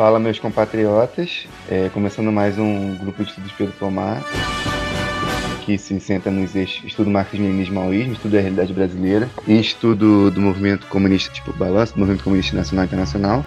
Fala, meus compatriotas. É, começando mais um grupo de estudos Pedro Pomar, que se senta nos eixos estudo marxismo, leninismo, maoísmo, estudo da realidade brasileira e estudo do movimento comunista, tipo balanço, do movimento comunista nacional e internacional.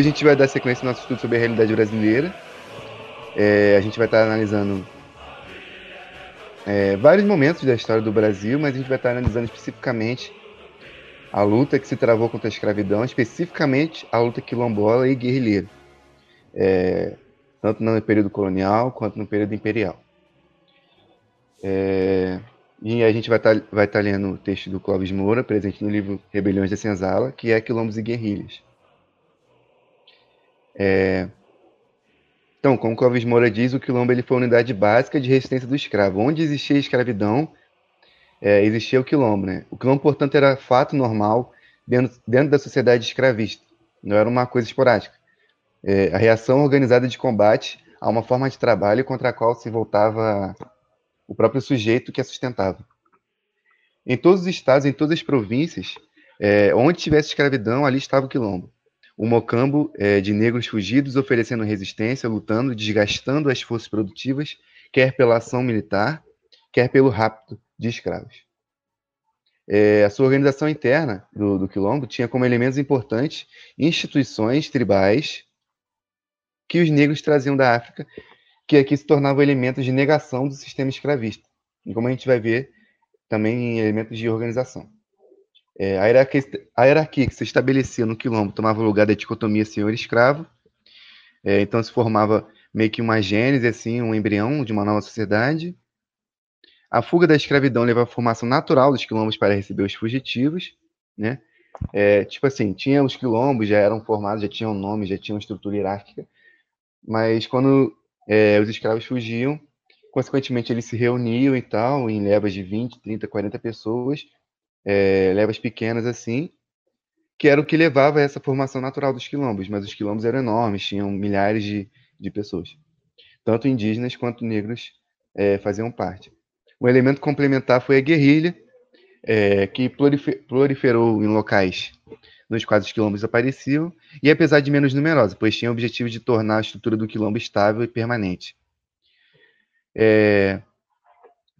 Hoje a gente vai dar sequência no nosso estudo sobre a realidade brasileira. É, a gente vai estar analisando é, vários momentos da história do Brasil, mas a gente vai estar analisando especificamente a luta que se travou contra a escravidão, especificamente a luta quilombola e guerrilheira, é, tanto no período colonial quanto no período imperial. É, e a gente vai estar, vai estar lendo o texto do Clóvis Moura, presente no livro Rebeliões da Senzala, que é Quilombos e Guerrilhas. É... Então, como Clóvis Moura diz, o quilombo ele foi a unidade básica de resistência do escravo. Onde existia escravidão, é, existia o quilombo. Né? O quilombo, portanto, era fato normal dentro, dentro da sociedade escravista. Não era uma coisa esporádica. É, a reação organizada de combate a uma forma de trabalho contra a qual se voltava o próprio sujeito que a sustentava. Em todos os estados, em todas as províncias, é, onde tivesse escravidão, ali estava o quilombo o mocambo é, de negros fugidos oferecendo resistência, lutando, desgastando as forças produtivas, quer pela ação militar, quer pelo rapto de escravos. É, a sua organização interna do, do quilombo tinha como elementos importantes instituições tribais que os negros traziam da África, que aqui se tornavam elementos de negação do sistema escravista. E como a gente vai ver, também elementos de organização. É, a, hierarquia, a, hierarquia, que se estabelecia no quilombo tomava lugar da dicotomia senhor-escravo, é, então se formava meio que uma gênese, assim, um embrião de uma nova sociedade. A fuga da escravidão levava à formação natural dos quilombos para receber os fugitivos, né? É, tipo assim, tinha os quilombos, já eram formados, já tinham nome, já tinham estrutura hierárquica, mas quando é, os escravos fugiam, consequentemente eles se reuniam e tal, em levas de 20, 30, 40 pessoas, é, levas pequenas assim, que era o que levava a essa formação natural dos quilombos, mas os quilombos eram enormes, tinham milhares de, de pessoas. Tanto indígenas quanto negros é, faziam parte. Um elemento complementar foi a guerrilha, é, que proliferou em locais nos quais os quilombos apareciam, e apesar de menos numerosa, pois tinha o objetivo de tornar a estrutura do quilombo estável e permanente. É,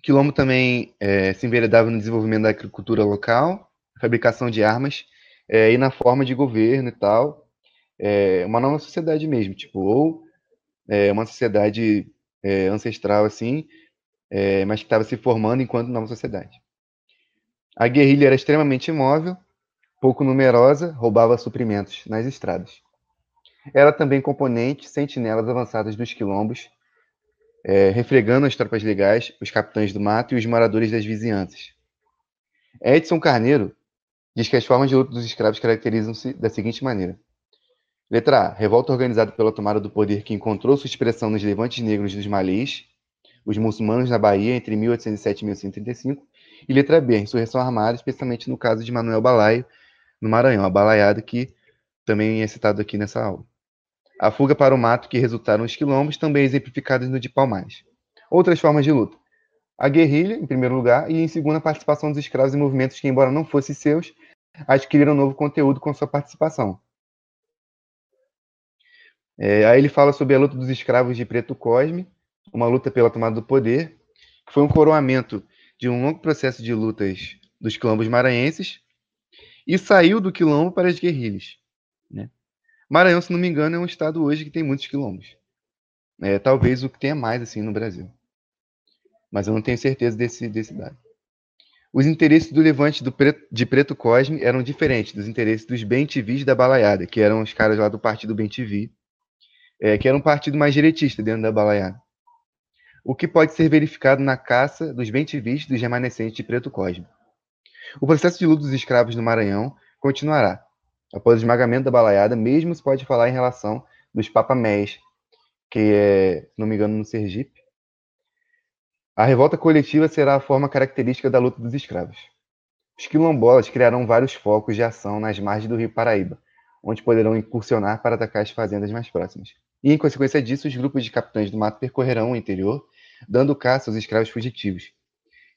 Quilombo também é, se enveredava no desenvolvimento da agricultura local, fabricação de armas é, e na forma de governo e tal. É, uma nova sociedade mesmo, tipo, ou é, uma sociedade é, ancestral assim, é, mas que estava se formando enquanto nova sociedade. A guerrilha era extremamente imóvel, pouco numerosa, roubava suprimentos nas estradas. Era também componente sentinelas avançadas dos quilombos é, refregando as tropas legais, os capitães do mato e os moradores das vizinhanças. Edson Carneiro diz que as formas de luta dos escravos caracterizam-se da seguinte maneira. Letra A. Revolta organizada pela tomada do poder que encontrou sua expressão nos levantes negros dos Malês, os muçulmanos na Bahia entre 1807 e 1835. E letra B. Insurreição armada, especialmente no caso de Manuel Balaio, no Maranhão, a balaiada que também é citado aqui nessa aula. A fuga para o mato que resultaram os quilombos, também exemplificadas no de Palmares. Outras formas de luta. A guerrilha, em primeiro lugar, e em segundo, a participação dos escravos em movimentos que, embora não fossem seus, adquiriram novo conteúdo com sua participação. É, aí ele fala sobre a luta dos escravos de Preto Cosme, uma luta pela tomada do poder, que foi um coroamento de um longo processo de lutas dos quilombos maranhenses, e saiu do quilombo para as guerrilhas. Né? Maranhão, se não me engano, é um estado hoje que tem muitos quilombos. É, talvez o que tenha mais assim no Brasil. Mas eu não tenho certeza desse, desse dado. Os interesses do levante do preto, de Preto Cosme eram diferentes dos interesses dos bem-TVs da Balaiada, que eram os caras lá do partido bem-TV, é, que era um partido mais direitista dentro da Balaiada. O que pode ser verificado na caça dos bem-TVs dos remanescentes de Preto Cosme. O processo de luta dos escravos no Maranhão continuará, Após o esmagamento da balaiada, mesmo se pode falar em relação dos papamés, que é, se não me engano, no Sergipe. A revolta coletiva será a forma característica da luta dos escravos. Os quilombolas criarão vários focos de ação nas margens do rio Paraíba, onde poderão incursionar para atacar as fazendas mais próximas. E, em consequência disso, os grupos de capitães do mato percorrerão o interior, dando caça aos escravos fugitivos.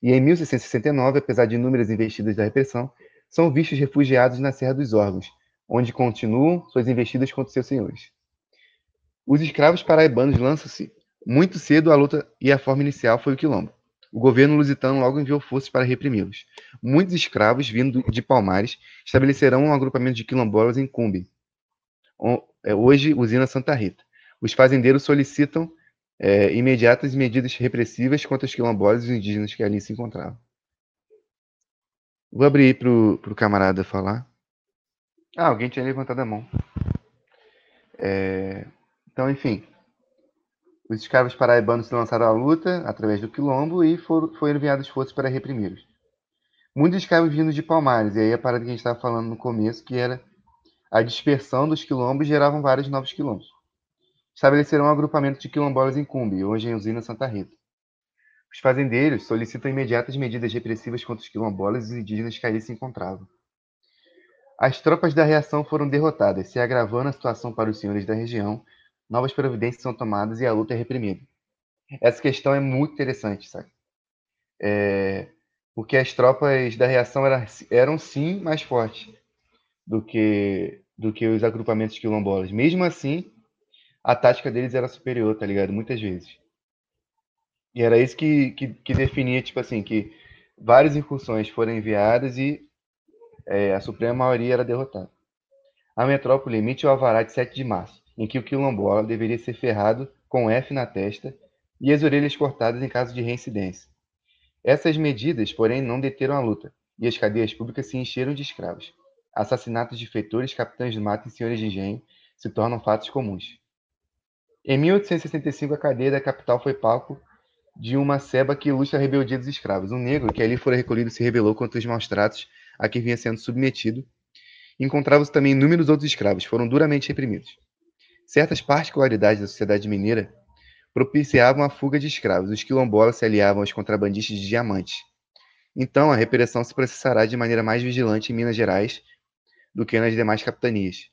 E em 1669, apesar de inúmeras investidas da repressão, são vistos refugiados na Serra dos Órgãos, onde continuam suas investidas contra seus senhores. Os escravos paraibanos lançam-se muito cedo à luta e a forma inicial foi o quilombo. O governo lusitano logo enviou forças para reprimi-los. Muitos escravos, vindo de Palmares, estabelecerão um agrupamento de quilombolas em Cumbi, é, hoje usina Santa Rita. Os fazendeiros solicitam é, imediatas medidas repressivas contra os quilombolas e os indígenas que ali se encontravam. Vou abrir para o camarada falar. Ah, alguém tinha levantado a mão. É, então, enfim. Os escravos paraibanos se lançaram à luta através do quilombo e foram, foram enviados forças para reprimi-los. Muitos escravos vindos de Palmares, e aí a parada que a gente estava falando no começo, que era a dispersão dos quilombos geravam vários novos quilombos. Estabeleceram um agrupamento de quilombolas em Cumbi, hoje em Usina Santa Rita. Os fazendeiros solicitam imediatas medidas repressivas contra os quilombolas e os indígenas que ali se encontravam. As tropas da reação foram derrotadas, se agravando a situação para os senhores da região, novas providências são tomadas e a luta é reprimida. Essa questão é muito interessante, sabe? É, porque as tropas da reação eram, eram sim mais fortes do que do que os agrupamentos quilombolas. Mesmo assim, a tática deles era superior, tá ligado? Muitas vezes. E era isso que, que, que definia, tipo assim, que várias incursões foram enviadas e é, a suprema maioria era derrotada. A metrópole emite o alvará de 7 de março, em que o quilombola deveria ser ferrado com F na testa e as orelhas cortadas em caso de reincidência. Essas medidas, porém, não deteram a luta, e as cadeias públicas se encheram de escravos. Assassinatos de feitores, capitães de mato e senhores de engenho se tornam fatos comuns. Em 1865, a cadeia da capital foi palco de uma seba que ilustra a rebeldia dos escravos. Um negro que ali fora recolhido se rebelou contra os maus tratos a que vinha sendo submetido. Encontravam-se também inúmeros outros escravos, foram duramente reprimidos. Certas particularidades da sociedade mineira propiciavam a fuga de escravos. Os quilombolas se aliavam aos contrabandistas de diamantes. Então, a repressão se processará de maneira mais vigilante em Minas Gerais do que nas demais capitanias.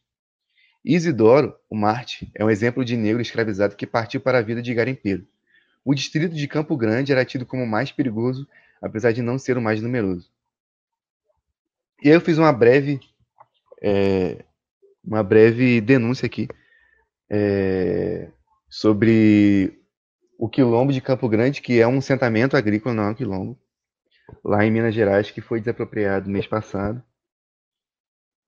Isidoro, o Marte, é um exemplo de negro escravizado que partiu para a vida de garimpeiro. O distrito de Campo Grande era tido como o mais perigoso, apesar de não ser o mais numeroso. E aí eu fiz uma breve, é, uma breve denúncia aqui é, sobre o quilombo de Campo Grande, que é um assentamento agrícola, não é um quilombo, lá em Minas Gerais, que foi desapropriado mês passado,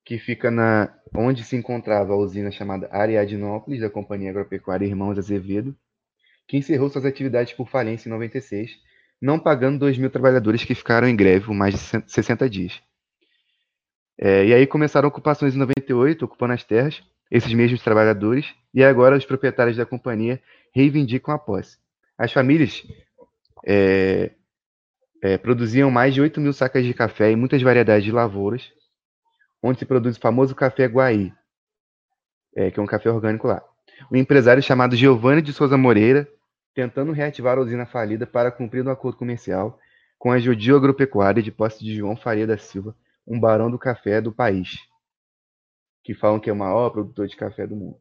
que fica na onde se encontrava a usina chamada Ariadnópolis, da Companhia Agropecuária Irmãos Azevedo, que encerrou suas atividades por falência em 96, não pagando 2 mil trabalhadores que ficaram em greve por mais de 60 dias. É, e aí começaram ocupações em 98, ocupando as terras, esses mesmos trabalhadores, e agora os proprietários da companhia reivindicam a posse. As famílias é, é, produziam mais de 8 mil sacas de café e muitas variedades de lavouras, onde se produz o famoso café Guaí, é, que é um café orgânico lá. Um empresário chamado Giovanni de Souza Moreira, tentando reativar a usina falida para cumprir um acordo comercial com a Judio Agropecuária de posse de João Faria da Silva, um barão do café do país, que falam que é o maior produtor de café do mundo.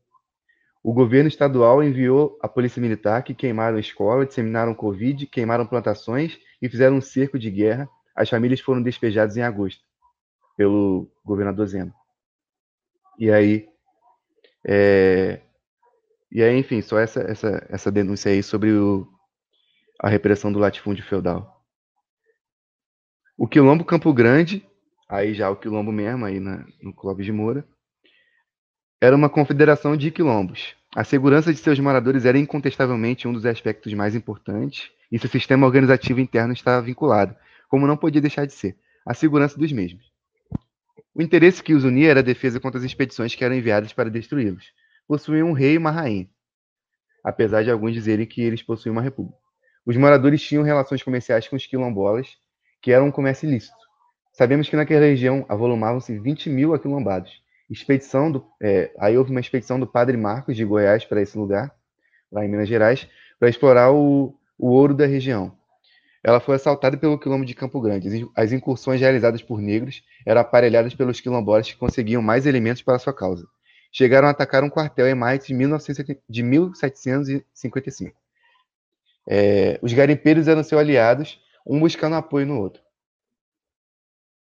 O governo estadual enviou a polícia militar que queimaram escola, disseminaram Covid, queimaram plantações e fizeram um cerco de guerra. As famílias foram despejadas em agosto pelo governador Zeno. E aí, é, e aí, enfim, só essa, essa, essa denúncia aí sobre o, a repressão do latifúndio feudal. O Quilombo Campo Grande, aí já o Quilombo mesmo, aí na, no Clóvis de Moura, era uma confederação de quilombos. A segurança de seus moradores era incontestavelmente um dos aspectos mais importantes, e seu sistema organizativo interno estava vinculado, como não podia deixar de ser, à segurança dos mesmos. O interesse que os unia era a defesa contra as expedições que eram enviadas para destruí-los. Possuíam um rei e uma rainha, apesar de alguns dizerem que eles possuíam uma república. Os moradores tinham relações comerciais com os quilombolas, que eram um comércio ilícito. Sabemos que naquela região avolumavam-se 20 mil aquilombados, expedição do, é, aí houve uma expedição do Padre Marcos de Goiás para esse lugar, lá em Minas Gerais, para explorar o, o ouro da região. Ela foi assaltada pelo quilombo de Campo Grande. As incursões realizadas por negros eram aparelhadas pelos quilombolas que conseguiam mais elementos para sua causa. Chegaram a atacar um quartel em maio de, 1755. É, os garimpeiros eram seus aliados, um buscando apoio no outro.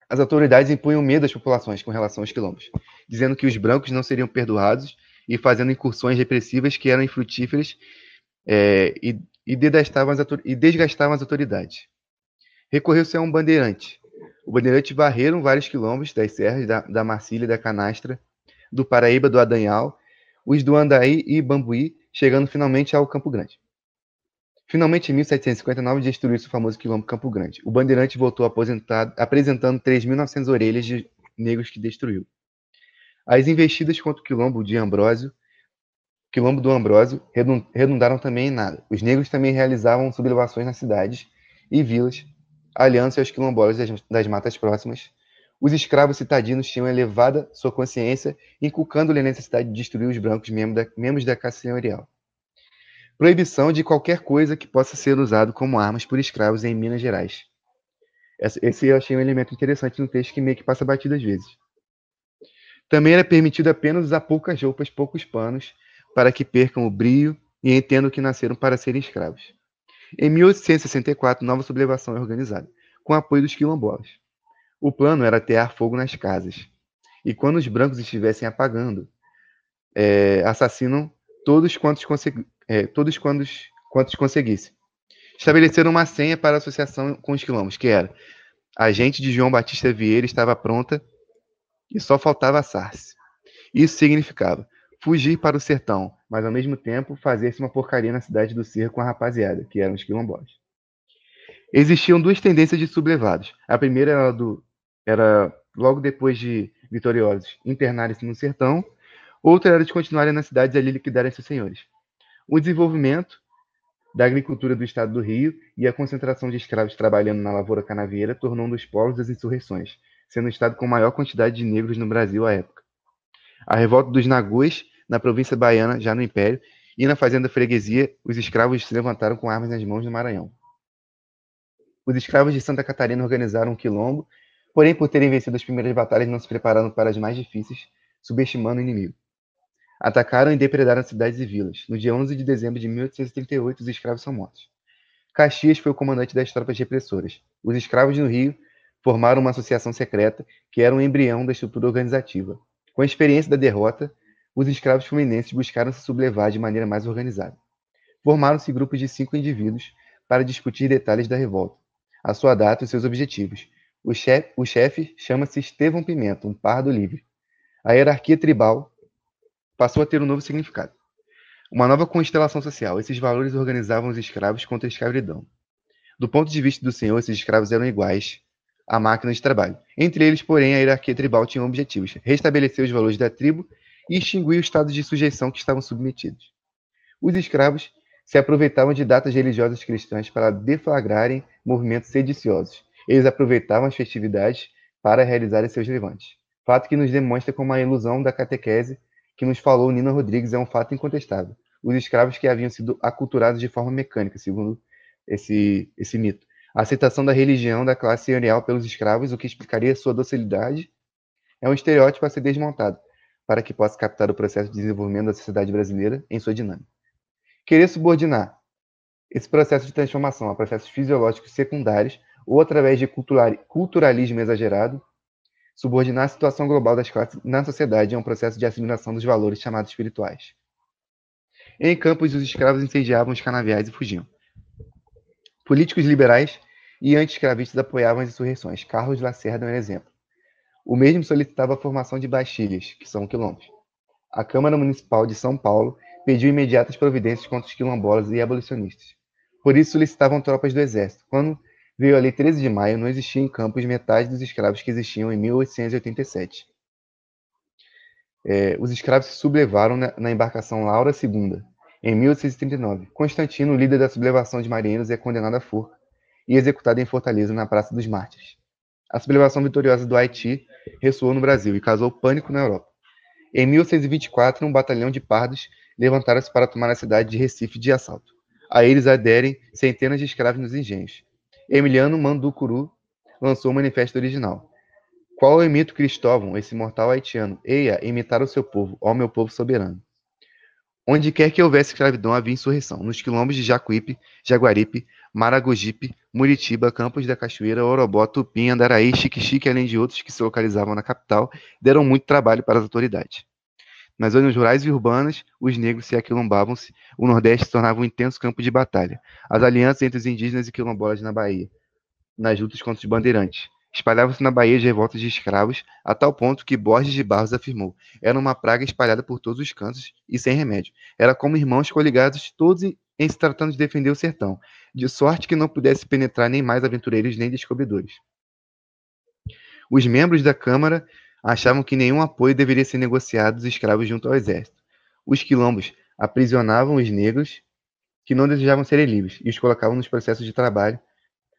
As autoridades impunham medo às populações com relação aos quilombos, dizendo que os brancos não seriam perdoados e fazendo incursões repressivas que eram infrutíferas é, e, e, e desgastavam as autoridades. Recorreu-se a um bandeirante. O bandeirante varreram vários quilombos das serras da, da Marcília e da Canastra, do Paraíba, do Adanhal, os do Andaí e Bambuí, chegando finalmente ao Campo Grande. Finalmente, em 1759, destruiu-se o famoso quilombo Campo Grande. O bandeirante voltou aposentado, apresentando 3.900 orelhas de negros que destruiu. As investidas contra o quilombo de Ambrósio, quilombo do Ambrósio, redundaram também em nada. Os negros também realizavam sublevações nas cidades e vilas, aliando-se aos quilombolas das, das matas próximas. Os escravos citadinos tinham elevada sua consciência, inculcando-lhe a necessidade de destruir os brancos membros da, membros da classe senhorial. Proibição de qualquer coisa que possa ser usado como armas por escravos em Minas Gerais. Esse eu achei um elemento interessante no texto que meio que passa batido às vezes. Também era permitido apenas usar poucas roupas, poucos panos, para que percam o brio e entendam que nasceram para serem escravos. Em 1864, nova sublevação é organizada, com apoio dos quilombolas. O plano era atear fogo nas casas. E quando os brancos estivessem apagando, é, assassinam todos quantos é, todos quantos, quantos conseguisse. Estabeleceram uma senha para a associação com os quilombos, que era a gente de João Batista Vieira estava pronta e só faltava assar-se. Isso significava fugir para o sertão, mas ao mesmo tempo fazer-se uma porcaria na cidade do Cerro com a rapaziada, que eram os quilombolas. Existiam duas tendências de sublevados. A primeira era, do, era logo depois de vitoriosos internarem-se no sertão, outra era de continuarem nas cidades ali liquidarem seus senhores o desenvolvimento da agricultura do estado do Rio e a concentração de escravos trabalhando na lavoura canavieira tornou um dos polos das insurreições, sendo o estado com maior quantidade de negros no Brasil à época. A revolta dos Nagôs, na província baiana, já no Império, e na fazenda freguesia, os escravos se levantaram com armas nas mãos no Maranhão. Os escravos de Santa Catarina organizaram um quilombo, porém, por terem vencido as primeiras batalhas, não se prepararam para as mais difíceis, subestimando o inimigo. Atacaram e depredaram cidades e vilas. No dia 11 de dezembro de 1838, os escravos são mortos. Caxias foi o comandante das tropas repressoras. Os escravos no Rio formaram uma associação secreta que era um embrião da estrutura organizativa. Com a experiência da derrota, os escravos fluminenses buscaram se sublevar de maneira mais organizada. Formaram-se grupos de cinco indivíduos para discutir detalhes da revolta, a sua data e seus objetivos. O chefe, o chefe chama-se Estevão Pimenta, um pardo livre. A hierarquia tribal passou a ter um novo significado. Uma nova constelação social. Esses valores organizavam os escravos contra a escravidão. Do ponto de vista do senhor, esses escravos eram iguais à máquina de trabalho. Entre eles, porém, a hierarquia tribal tinha objetivos: restabelecer os valores da tribo e extinguir os estados de sujeição que estavam submetidos. Os escravos se aproveitavam de datas religiosas cristãs para deflagrarem movimentos sediciosos. Eles aproveitavam as festividades para realizarem seus levantes. Fato que nos demonstra como a ilusão da catequese que nos falou Nina Rodrigues é um fato incontestável. Os escravos que haviam sido aculturados de forma mecânica, segundo esse, esse mito. A aceitação da religião da classe senhorial pelos escravos, o que explicaria sua docilidade, é um estereótipo a ser desmontado, para que possa captar o processo de desenvolvimento da sociedade brasileira em sua dinâmica. Querer subordinar esse processo de transformação a processos fisiológicos secundários ou através de culturalismo exagerado Subordinar a situação global das classes na sociedade é um processo de assimilação dos valores chamados espirituais. Em campos, os escravos incendiavam os canaviais e fugiam. Políticos liberais e anti-escravistas apoiavam as insurreições. Carlos Lacerda é um exemplo. O mesmo solicitava a formação de bastilhas, que são quilombos. A Câmara Municipal de São Paulo pediu imediatas providências contra os quilombolas e abolicionistas. Por isso solicitavam tropas do exército. Quando Veio a Lei 13 de Maio, não existia em Campos metade dos escravos que existiam em 1887. É, os escravos se sublevaram na, na embarcação Laura II, em 1839. Constantino, líder da sublevação de marinheiros, é condenado à forca e executado em Fortaleza, na Praça dos Mártires. A sublevação vitoriosa do Haiti ressoou no Brasil e causou pânico na Europa. Em 1624, um batalhão de pardos levantaram-se para tomar a cidade de Recife de assalto. A eles aderem centenas de escravos nos engenhos. Emiliano Manducuru lançou o manifesto original. Qual imito Cristóvão, esse mortal haitiano? Eia, imitar o seu povo, ó meu povo soberano. Onde quer que houvesse escravidão, havia insurreição. Nos quilombos de Jacuípe, Jaguaripe, Maragogipe, Muritiba, Campos da Cachoeira, Orobó, Tupim, Andaraí, Xique-Xique, além de outros que se localizavam na capital, deram muito trabalho para as autoridades. Nas zonas rurais e urbanas, os negros se aquilombavam-se, o Nordeste se tornava um intenso campo de batalha. As alianças entre os indígenas e quilombolas na Bahia, nas lutas contra os bandeirantes. Espalhavam-se na Bahia de revoltas de escravos, a tal ponto que Borges de Barros afirmou: era uma praga espalhada por todos os cantos e sem remédio. Era como irmãos coligados, todos em se tratando de defender o sertão, de sorte que não pudesse penetrar nem mais aventureiros nem descobridores. Os membros da Câmara achavam que nenhum apoio deveria ser negociado dos escravos junto ao exército. Os quilombos aprisionavam os negros que não desejavam serem livres e os colocavam nos processos de trabalho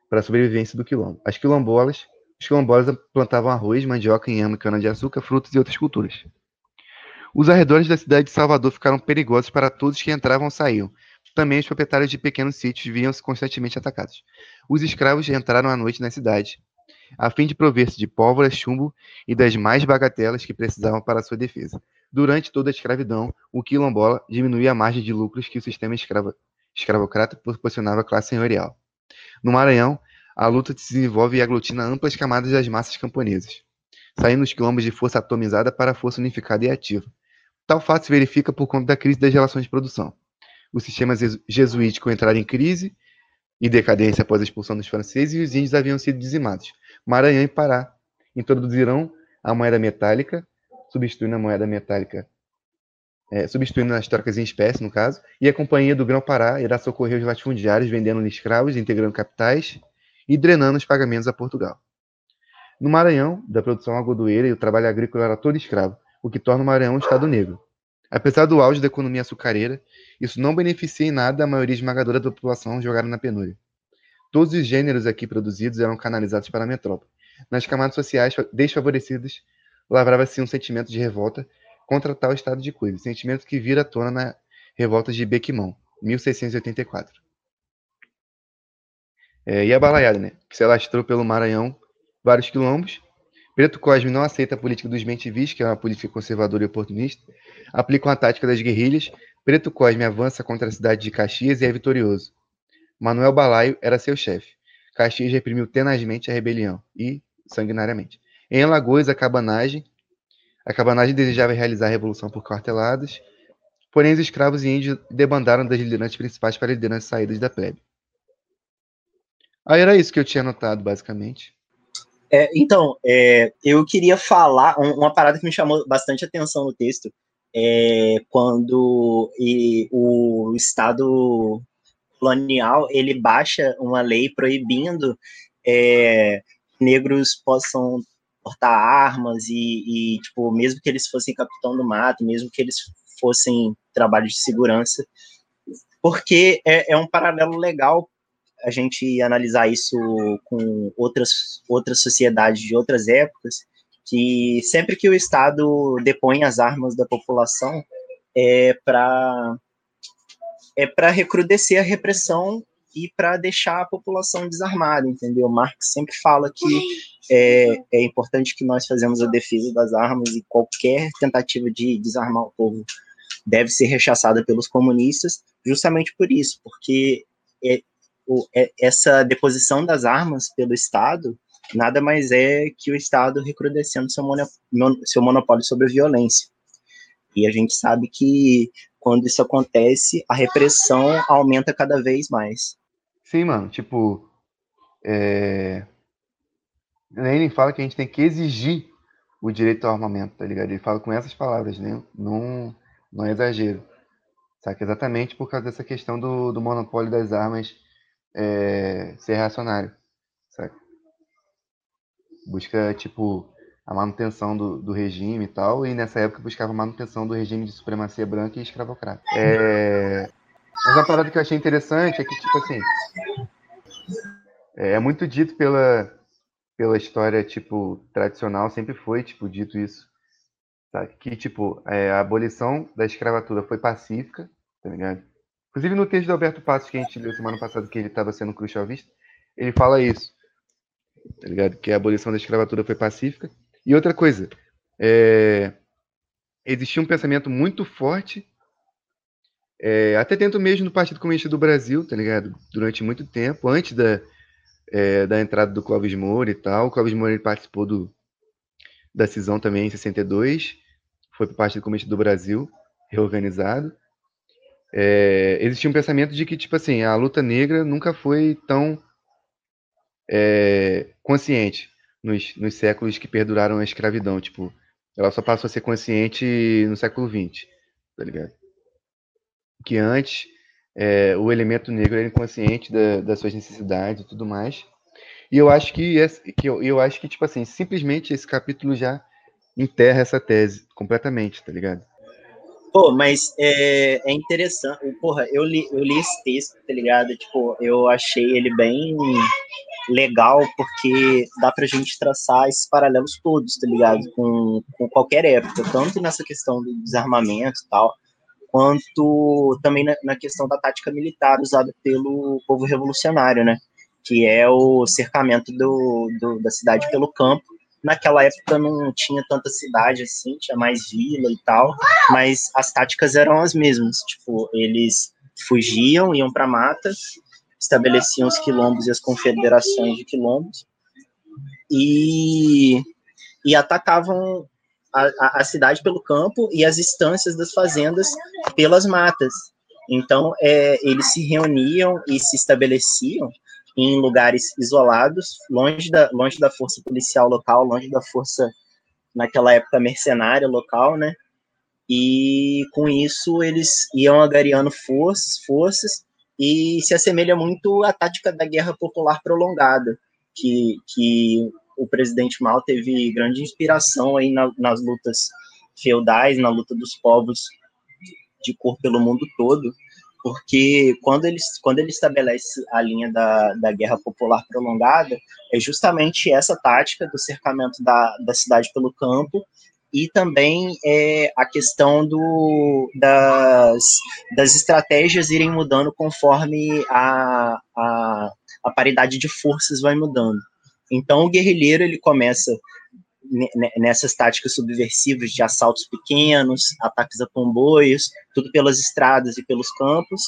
para a sobrevivência do quilombo. As quilombolas os quilombolas plantavam arroz, mandioca, inhame, cana-de-açúcar, frutas e outras culturas. Os arredores da cidade de Salvador ficaram perigosos para todos que entravam ou saíam. Também os proprietários de pequenos sítios viam-se constantemente atacados. Os escravos entraram à noite na cidade, a fim de prover-se de pólvora, chumbo e das mais bagatelas que precisavam para sua defesa. Durante toda a escravidão, o quilombola diminuía a margem de lucros que o sistema escravo, escravocrata proporcionava à classe senhorial. No Maranhão, a luta se desenvolve e aglutina amplas camadas das massas camponesas, saindo os quilombos de força atomizada para força unificada e ativa. Tal fato se verifica por conta da crise das relações de produção. O sistema jesuítico entrara em crise e decadência após a expulsão dos franceses e os índios haviam sido dizimados. Maranhão e Pará introduzirão a moeda metálica, substituindo a moeda metálica, é, substituindo as trocas em espécie, no caso, e a Companhia do Grão-Pará irá socorrer os latifundiários vendendo escravos, integrando capitais e drenando os pagamentos a Portugal. No Maranhão, da produção agodoeira e o trabalho agrícola era todo escravo, o que torna o Maranhão um estado negro. Apesar do auge da economia açucareira, isso não beneficia em nada a maioria esmagadora da população jogada na penúria. Todos os gêneros aqui produzidos eram canalizados para a metrópole. Nas camadas sociais desfavorecidas, lavrava-se um sentimento de revolta contra tal estado de coisas, sentimento que vira à tona na revolta de Bequimão, 1684. É, e a balaiada, né? Que se alastrou pelo Maranhão, vários quilombos. Preto Cosme não aceita a política dos mentivis, que é uma política conservadora e oportunista. Aplica uma tática das guerrilhas. Preto Cosme avança contra a cidade de Caxias e é vitorioso. Manuel Balaio era seu chefe. Caxias reprimiu tenazmente a rebelião e sanguinariamente. Em Alagoas, a cabanagem, a cabanagem desejava realizar a revolução por quarteladas, porém os escravos e índios debandaram das lideranças principais para lideranças saídas da plebe. Aí era isso que eu tinha notado, basicamente. É, então, é, eu queria falar uma parada que me chamou bastante atenção no texto, é quando e, o Estado colonial ele baixa uma lei proibindo é, negros possam portar armas e, e, tipo, mesmo que eles fossem capitão do mato, mesmo que eles fossem trabalho de segurança, porque é, é um paralelo legal a gente analisar isso com outras, outras sociedades de outras épocas, que sempre que o Estado depõe as armas da população é para é para recrudescer a repressão e para deixar a população desarmada, entendeu? Marx sempre fala que é, é importante que nós fazemos a defesa das armas e qualquer tentativa de desarmar o povo deve ser rechaçada pelos comunistas, justamente por isso, porque é, é, essa deposição das armas pelo Estado nada mais é que o Estado recrudescendo seu monopólio sobre a violência. E a gente sabe que quando isso acontece, a repressão aumenta cada vez mais. Sim, mano, tipo, é... Lenin fala que a gente tem que exigir o direito ao armamento, tá ligado? Ele fala com essas palavras, né? Não, não é exagero. Saca? Exatamente por causa dessa questão do, do monopólio das armas é, ser reacionário, sabe? Busca, tipo, a manutenção do, do regime e tal, e nessa época buscava a manutenção do regime de supremacia branca e escravocrata. É... Mas uma parada que eu achei interessante é que, tipo assim, é, é muito dito pela, pela história, tipo, tradicional, sempre foi, tipo, dito isso, Sabe? Que, tipo, é, a abolição da escravatura foi pacífica, tá ligado? Inclusive no texto do Alberto Passos que a gente leu semana passada, que ele estava sendo crucialvista, ele fala isso, tá ligado? Que a abolição da escravatura foi pacífica. E outra coisa, é, existia um pensamento muito forte, é, até dentro mesmo do Partido Comunista do Brasil, tá ligado? Durante muito tempo, antes da, é, da entrada do Clóvis Moura e tal. O Clóvis Moura participou do, da cisão também em 62, foi para o Partido Comunista do Brasil, reorganizado. É, existia um pensamento de que, tipo assim, a luta negra nunca foi tão é, consciente nos, nos séculos que perduraram a escravidão. Tipo, ela só passou a ser consciente no século XX, tá ligado? Que antes é, o elemento negro era inconsciente da, das suas necessidades e tudo mais. E eu acho que, que eu, eu acho que, tipo assim, simplesmente esse capítulo já enterra essa tese completamente, tá ligado? Pô, mas é, é interessante. Porra, eu li, eu li esse texto, tá ligado? Tipo, eu achei ele bem legal, porque dá pra gente traçar esses paralelos todos, tá ligado? Com, com qualquer época, tanto nessa questão do desarmamento e tal, quanto também na, na questão da tática militar usada pelo povo revolucionário, né? que é o cercamento do, do, da cidade pelo campo. Naquela época não tinha tanta cidade assim, tinha mais vila e tal, mas as táticas eram as mesmas. Tipo, eles fugiam, iam para mata, estabeleciam os quilombos e as confederações de quilombos e, e atacavam a, a, cidade pelo campo e as estâncias das fazendas pelas matas. Então, é, eles se reuniam e se estabeleciam em lugares isolados, longe da, longe da força policial local, longe da força, naquela época, mercenária local, né? E com isso eles iam agariando forças, forças, e se assemelha muito à tática da guerra popular prolongada, que, que o presidente Mao teve grande inspiração aí na, nas lutas feudais, na luta dos povos de cor pelo mundo todo, porque quando ele, quando ele estabelece a linha da, da guerra popular prolongada, é justamente essa tática do cercamento da, da cidade pelo campo e também é, a questão do, das, das estratégias irem mudando conforme a, a, a paridade de forças vai mudando. Então, o guerrilheiro ele começa nessas táticas subversivas de assaltos pequenos, ataques a comboios, tudo pelas estradas e pelos campos.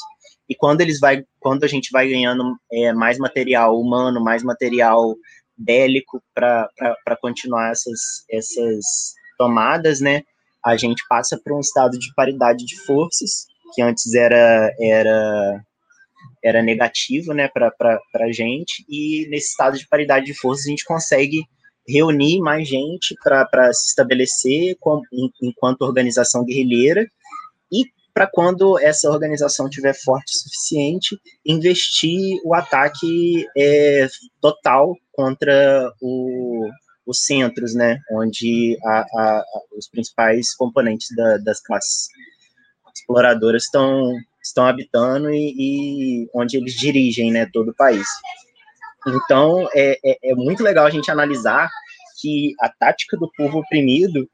E quando eles vai, quando a gente vai ganhando é, mais material humano, mais material bélico para continuar essas, essas tomadas, né? A gente passa para um estado de paridade de forças que antes era era era negativo, né, para a gente. E nesse estado de paridade de forças a gente consegue reunir mais gente para se estabelecer com, enquanto organização guerrilheira e para quando essa organização tiver forte o suficiente, investir o ataque é, total contra o, os centros, né, onde a, a, os principais componentes da, das classes exploradoras estão, estão habitando e, e, onde eles dirigem né, todo o país. Então, é, é, é muito legal a gente analisar que a tática do povo oprimido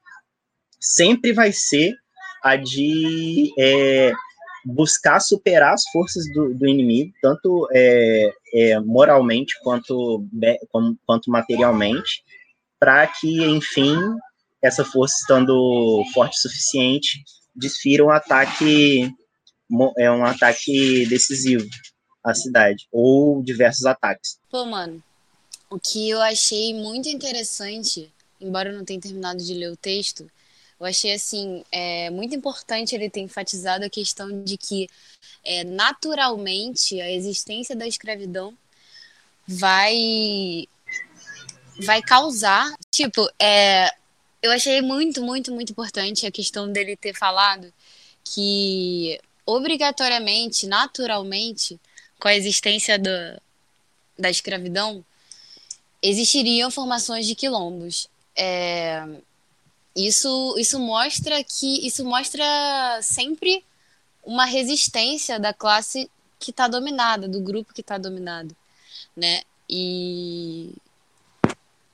sempre vai ser a de é, buscar superar as forças do, do inimigo, tanto é, é, moralmente quanto, quanto materialmente, para que, enfim, essa força estando forte o suficiente, desfira um ataque, é um ataque decisivo à cidade, ou diversos ataques. Pô, mano, o que eu achei muito interessante, embora eu não tenha terminado de ler o texto, eu achei assim é, muito importante ele ter enfatizado a questão de que é, naturalmente a existência da escravidão vai vai causar tipo é, eu achei muito muito muito importante a questão dele ter falado que obrigatoriamente naturalmente com a existência do, da escravidão existiriam formações de quilombos. É, isso, isso mostra que isso mostra sempre uma resistência da classe que está dominada, do grupo que está dominado, né? E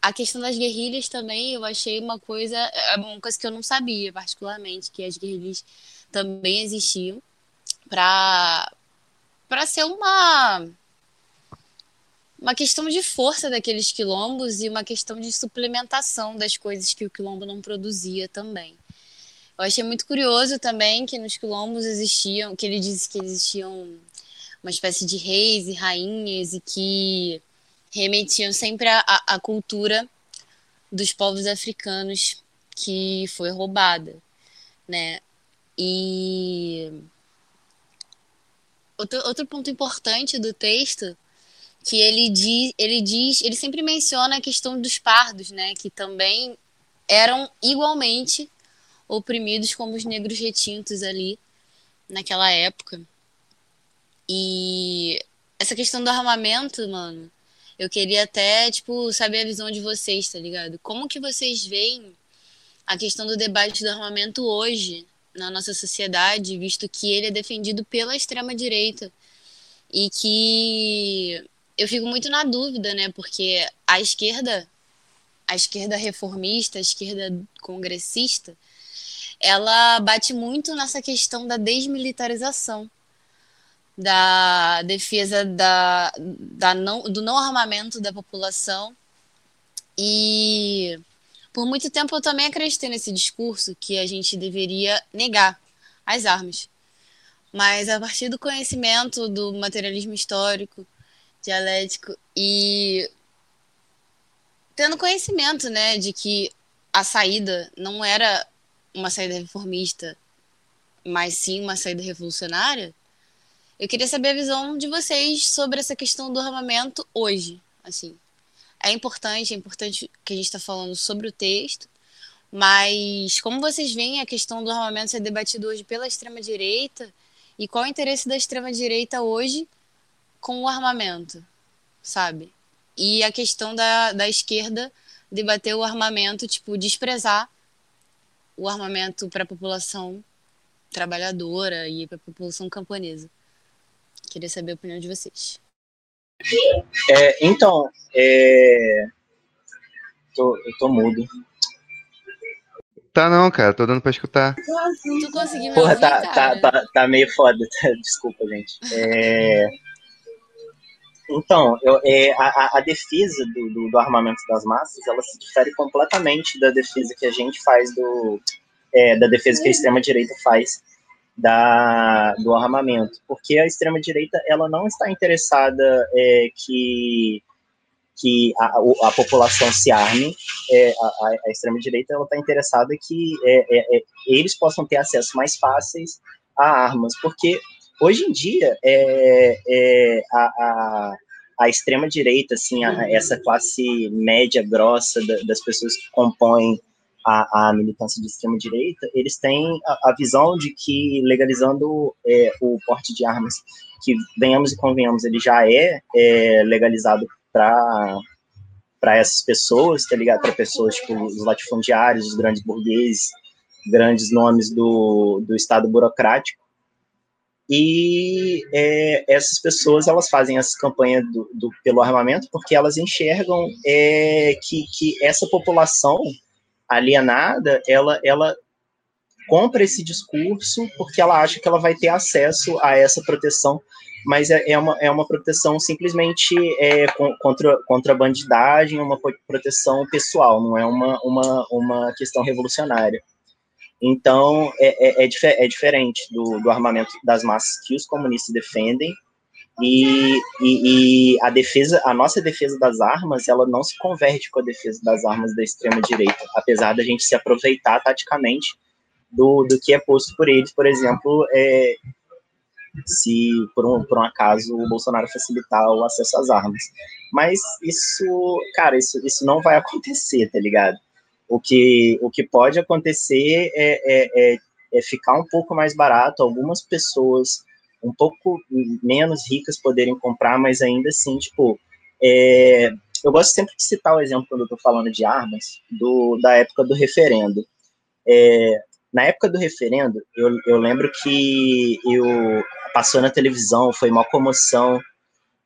a questão das guerrilhas também, eu achei uma coisa, é uma coisa que eu não sabia, particularmente, que as guerrilhas também existiam para para ser uma uma questão de força daqueles quilombos e uma questão de suplementação das coisas que o quilombo não produzia também. Eu achei muito curioso também que nos quilombos existiam, que ele disse que existiam uma espécie de reis e rainhas e que remetiam sempre à, cultura dos povos africanos que foi roubada, né? E outro, outro ponto importante do texto que ele diz, ele diz, ele sempre menciona a questão dos pardos, né, que também eram igualmente oprimidos como os negros retintos ali naquela época. E essa questão do armamento, mano, eu queria até, tipo, saber a visão de vocês, tá ligado? Como que vocês veem a questão do debate do armamento hoje na nossa sociedade, visto que ele é defendido pela extrema direita e que eu fico muito na dúvida, né? Porque a esquerda, a esquerda reformista, a esquerda congressista, ela bate muito nessa questão da desmilitarização, da defesa da, da não, do não armamento da população. E por muito tempo eu também acreditei nesse discurso que a gente deveria negar as armas. Mas a partir do conhecimento do materialismo histórico, dialético e tendo conhecimento, né, de que a saída não era uma saída reformista, mas sim uma saída revolucionária, eu queria saber a visão de vocês sobre essa questão do armamento hoje, assim. É importante, é importante que a gente está falando sobre o texto, mas como vocês veem a questão do armamento ser debatido hoje pela extrema-direita e qual é o interesse da extrema-direita hoje com o armamento, sabe? E a questão da, da esquerda debater o armamento, tipo, desprezar o armamento para a população trabalhadora e para a população camponesa. Queria saber a opinião de vocês. É, então, é... Tô, eu tô mudo. Tá não, cara, tô dando pra escutar. Tu conseguiu me Porra, ouvir, tá, tá, tá, tá meio foda. Desculpa, gente. É... Então, eu, é, a, a defesa do, do, do, armamento das massas, ela se difere completamente da defesa que a gente faz do, é, da defesa que a extrema direita faz da, do armamento, porque a extrema direita ela não está interessada é, que que a, a, população se arme, é, a, a extrema direita ela está interessada que é, é, é, eles possam ter acesso mais fáceis a armas, porque hoje em dia é, é a, a, a extrema direita, assim, essa classe média grossa da, das pessoas que compõem a, a, militância de extrema direita, eles têm a, a visão de que legalizando é, o porte de armas, que venhamos e convenhamos, ele já é, é legalizado para para essas pessoas, tá ligado? Para pessoas tipo os latifundiários, os grandes burgueses, grandes nomes do, do Estado burocrático. E é, essas pessoas elas fazem essa campanha do, do pelo armamento porque elas enxergam é, que, que essa população alienada ela, ela compra esse discurso porque ela acha que ela vai ter acesso a essa proteção, mas é, é uma, é uma proteção simplesmente é, contra, contra a bandidagem, uma proteção pessoal, não é uma, uma, uma questão revolucionária. Então, é, é, é, é diferente do, do armamento das massas que os comunistas defendem, e, e, e, a defesa, a nossa defesa das armas, ela não se converte com a defesa das armas da extrema direita, apesar da gente se aproveitar taticamente do, do que é posto por eles, por exemplo, é, se por um, por um acaso o Bolsonaro facilitar o acesso às armas. Mas isso, cara, isso, isso não vai acontecer, tá ligado? O que, o que pode acontecer é, é, é, é ficar um pouco mais barato, algumas pessoas um pouco menos ricas poderem comprar, mas ainda assim, tipo, é, eu gosto sempre de citar o exemplo quando eu estou falando de armas, do, da época do referendo. É, na época do referendo, eu, eu lembro que eu passou na televisão, foi uma comoção,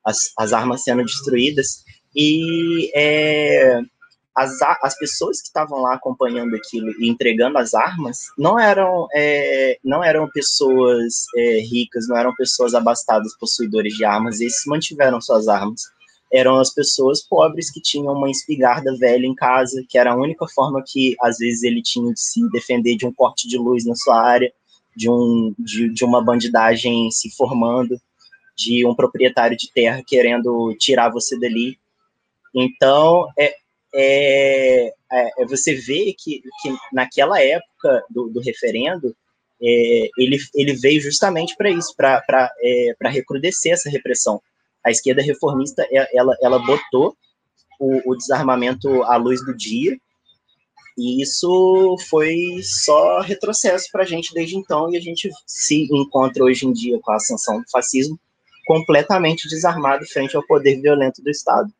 as, as armas sendo destruídas, e é, as, as pessoas que estavam lá acompanhando aquilo e entregando as armas não eram, é, não eram pessoas é, ricas, não eram pessoas abastadas, possuidores de armas, esses mantiveram suas armas. Eram as pessoas pobres que tinham uma espingarda velha em casa, que era a única forma que, às vezes, ele tinha de se defender de um corte de luz na sua área, de, um, de, de uma bandidagem se formando, de um proprietário de terra querendo tirar você dali. Então, é, é, é, é, você vê que, que naquela época do, do referendo, é, ele, ele veio justamente para isso, para é, recrudescer essa repressão. A esquerda reformista, é, ela, ela botou o, o desarmamento à luz do dia, e isso foi só retrocesso para a gente desde então, e a gente se encontra hoje em dia com a ascensão do fascismo completamente desarmado frente ao poder violento do Estado.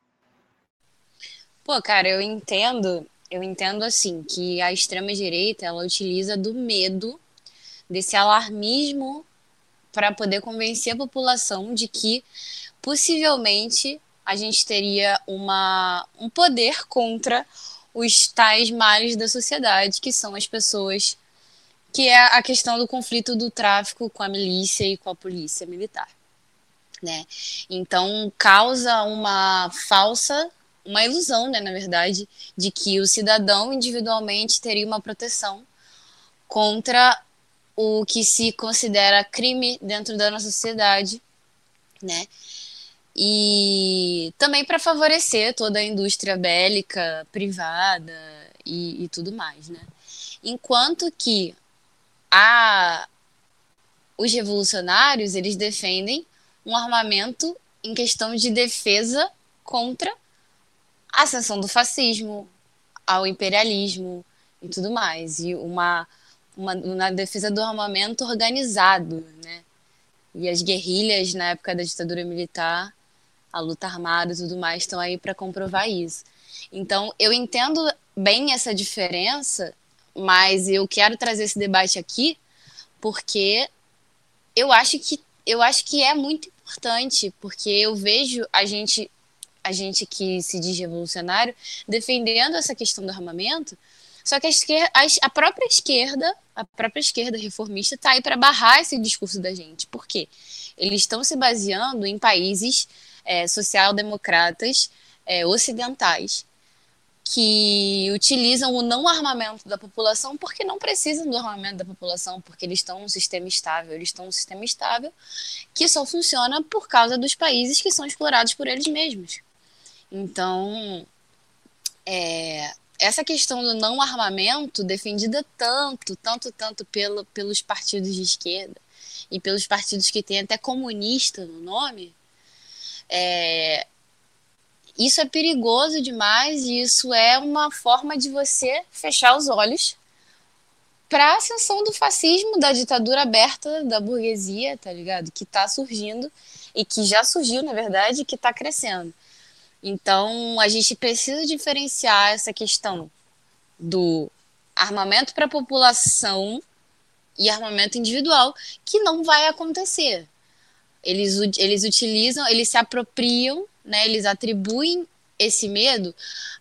Pô, cara, eu entendo, eu entendo assim que a extrema direita ela utiliza do medo, desse alarmismo para poder convencer a população de que possivelmente a gente teria uma, um poder contra os tais males da sociedade, que são as pessoas, que é a questão do conflito do tráfico com a milícia e com a polícia militar. Né? Então causa uma falsa uma ilusão, né, na verdade, de que o cidadão individualmente teria uma proteção contra o que se considera crime dentro da nossa sociedade, né? E também para favorecer toda a indústria bélica privada e, e tudo mais, né? Enquanto que a, os revolucionários eles defendem um armamento em questão de defesa contra a ascensão do fascismo, ao imperialismo e tudo mais. E uma, uma, uma defesa do armamento organizado, né? E as guerrilhas na época da ditadura militar, a luta armada e tudo mais estão aí para comprovar isso. Então, eu entendo bem essa diferença, mas eu quero trazer esse debate aqui porque eu acho que eu acho que é muito importante, porque eu vejo a gente a gente que se diz revolucionário defendendo essa questão do armamento, só que a, esquerda, a, própria esquerda, a própria esquerda reformista está aí para barrar esse discurso da gente. Por quê? Eles estão se baseando em países é, social-democratas é, ocidentais que utilizam o não armamento da população porque não precisam do armamento da população, porque eles estão num sistema estável. Eles estão num sistema estável que só funciona por causa dos países que são explorados por eles mesmos. Então, é, essa questão do não armamento, defendida tanto, tanto, tanto pelo, pelos partidos de esquerda e pelos partidos que têm até comunista no nome, é, isso é perigoso demais e isso é uma forma de você fechar os olhos para a ascensão do fascismo, da ditadura aberta da burguesia, tá ligado? Que está surgindo e que já surgiu, na verdade, e que está crescendo. Então, a gente precisa diferenciar essa questão do armamento para a população e armamento individual, que não vai acontecer. Eles, eles utilizam, eles se apropriam, né, eles atribuem esse medo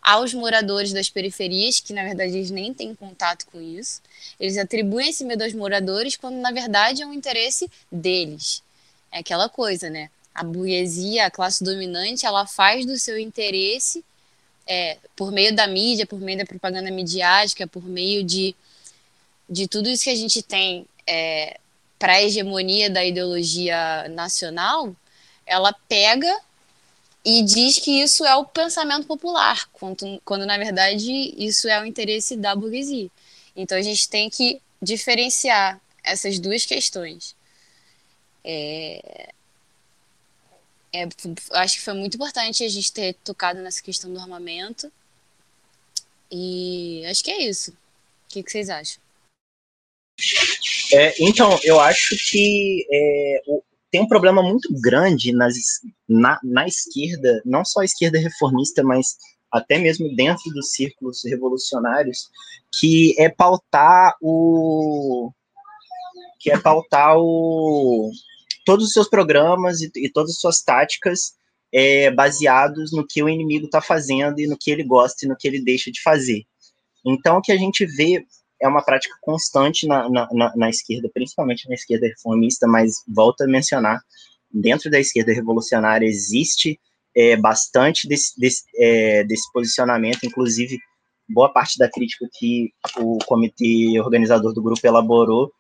aos moradores das periferias, que na verdade eles nem têm contato com isso. Eles atribuem esse medo aos moradores, quando na verdade é um interesse deles. É aquela coisa, né? A burguesia, a classe dominante, ela faz do seu interesse, é, por meio da mídia, por meio da propaganda midiática, por meio de, de tudo isso que a gente tem é, para a hegemonia da ideologia nacional, ela pega e diz que isso é o pensamento popular, quando, quando na verdade isso é o interesse da burguesia. Então a gente tem que diferenciar essas duas questões. É, é, acho que foi muito importante a gente ter tocado nessa questão do armamento. E acho que é isso. O que, que vocês acham? É, então, eu acho que é, o, tem um problema muito grande nas, na, na esquerda, não só a esquerda reformista, mas até mesmo dentro dos círculos revolucionários, que é pautar o que é pautar o, todos os seus programas e, e todas as suas táticas é, baseados no que o inimigo está fazendo e no que ele gosta e no que ele deixa de fazer. Então, o que a gente vê é uma prática constante na, na, na, na esquerda, principalmente na esquerda reformista, mas volto a mencionar, dentro da esquerda revolucionária existe é, bastante desse, desse, é, desse posicionamento, inclusive boa parte da crítica que o comitê organizador do grupo elaborou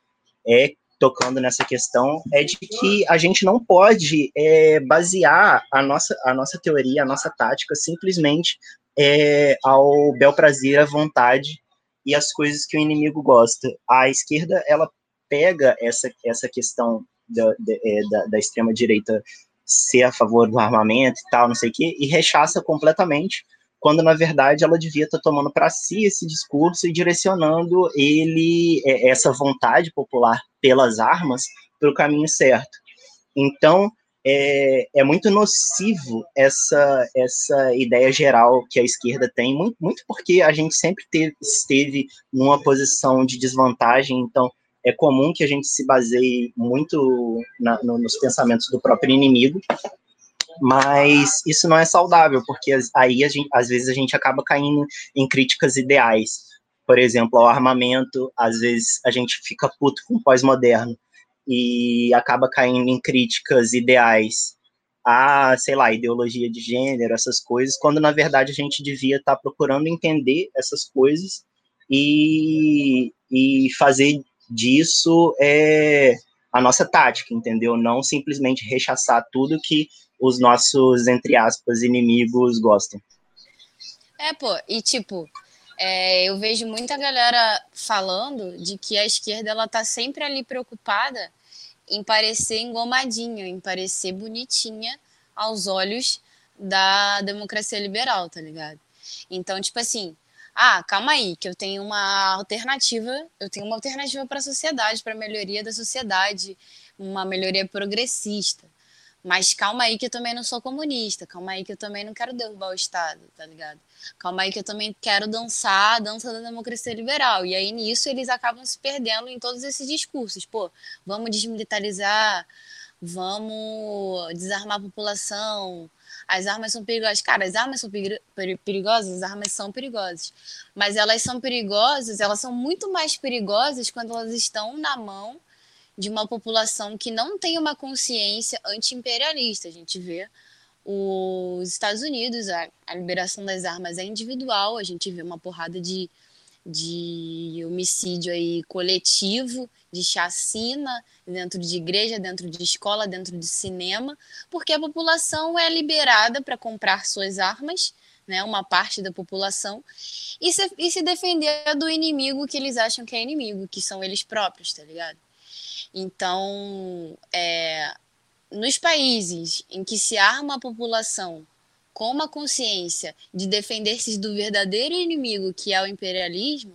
é tocando nessa questão é de que a gente não pode é, basear a nossa, a nossa teoria, a nossa tática simplesmente é, ao bel prazer, à vontade e as coisas que o inimigo gosta. A esquerda ela pega essa, essa questão da, é, da, da extrema direita ser a favor do armamento e tal, não sei o quê, e rechaça completamente quando na verdade ela devia estar tomando para si esse discurso e direcionando ele é, essa vontade popular pelas armas para o caminho certo. Então é, é, muito nocivo essa essa ideia geral que a esquerda tem, muito, muito porque a gente sempre teve, esteve numa posição de desvantagem, então é comum que a gente se baseie muito na, no, nos pensamentos do próprio inimigo mas isso não é saudável, porque aí a gente, às vezes a gente acaba caindo em críticas ideais. Por exemplo, ao armamento, às vezes a gente fica puto com o pós-moderno e acaba caindo em críticas ideais a, sei lá, ideologia de gênero, essas coisas, quando na verdade a gente devia estar tá procurando entender essas coisas e, e fazer disso é, a nossa tática, entendeu? Não simplesmente rechaçar tudo que os nossos, entre aspas, inimigos gostam. É, pô, e tipo, é, eu vejo muita galera falando de que a esquerda ela tá sempre ali preocupada em parecer engomadinha, em parecer bonitinha aos olhos da democracia liberal, tá ligado? Então, tipo assim, ah, calma aí, que eu tenho uma alternativa, eu tenho uma alternativa para a sociedade, para a melhoria da sociedade, uma melhoria progressista. Mas calma aí que eu também não sou comunista, calma aí que eu também não quero derrubar o Estado, tá ligado? Calma aí que eu também quero dançar a dança da democracia liberal. E aí nisso eles acabam se perdendo em todos esses discursos. Pô, vamos desmilitarizar, vamos desarmar a população, as armas são perigosas. Cara, as armas são perigosas, as armas são perigosas. Mas elas são perigosas, elas são muito mais perigosas quando elas estão na mão de uma população que não tem uma consciência anti-imperialista. A gente vê os Estados Unidos, a, a, liberação das armas é individual, a gente vê uma porrada de, de homicídio aí coletivo, de chacina dentro de igreja, dentro de escola, dentro de cinema, porque a população é liberada para comprar suas armas, né, uma parte da população, e se, e se defender do inimigo que eles acham que é inimigo, que são eles próprios, tá ligado? Então, é, nos países em que se arma a população com uma consciência de defender-se do verdadeiro inimigo que é o imperialismo,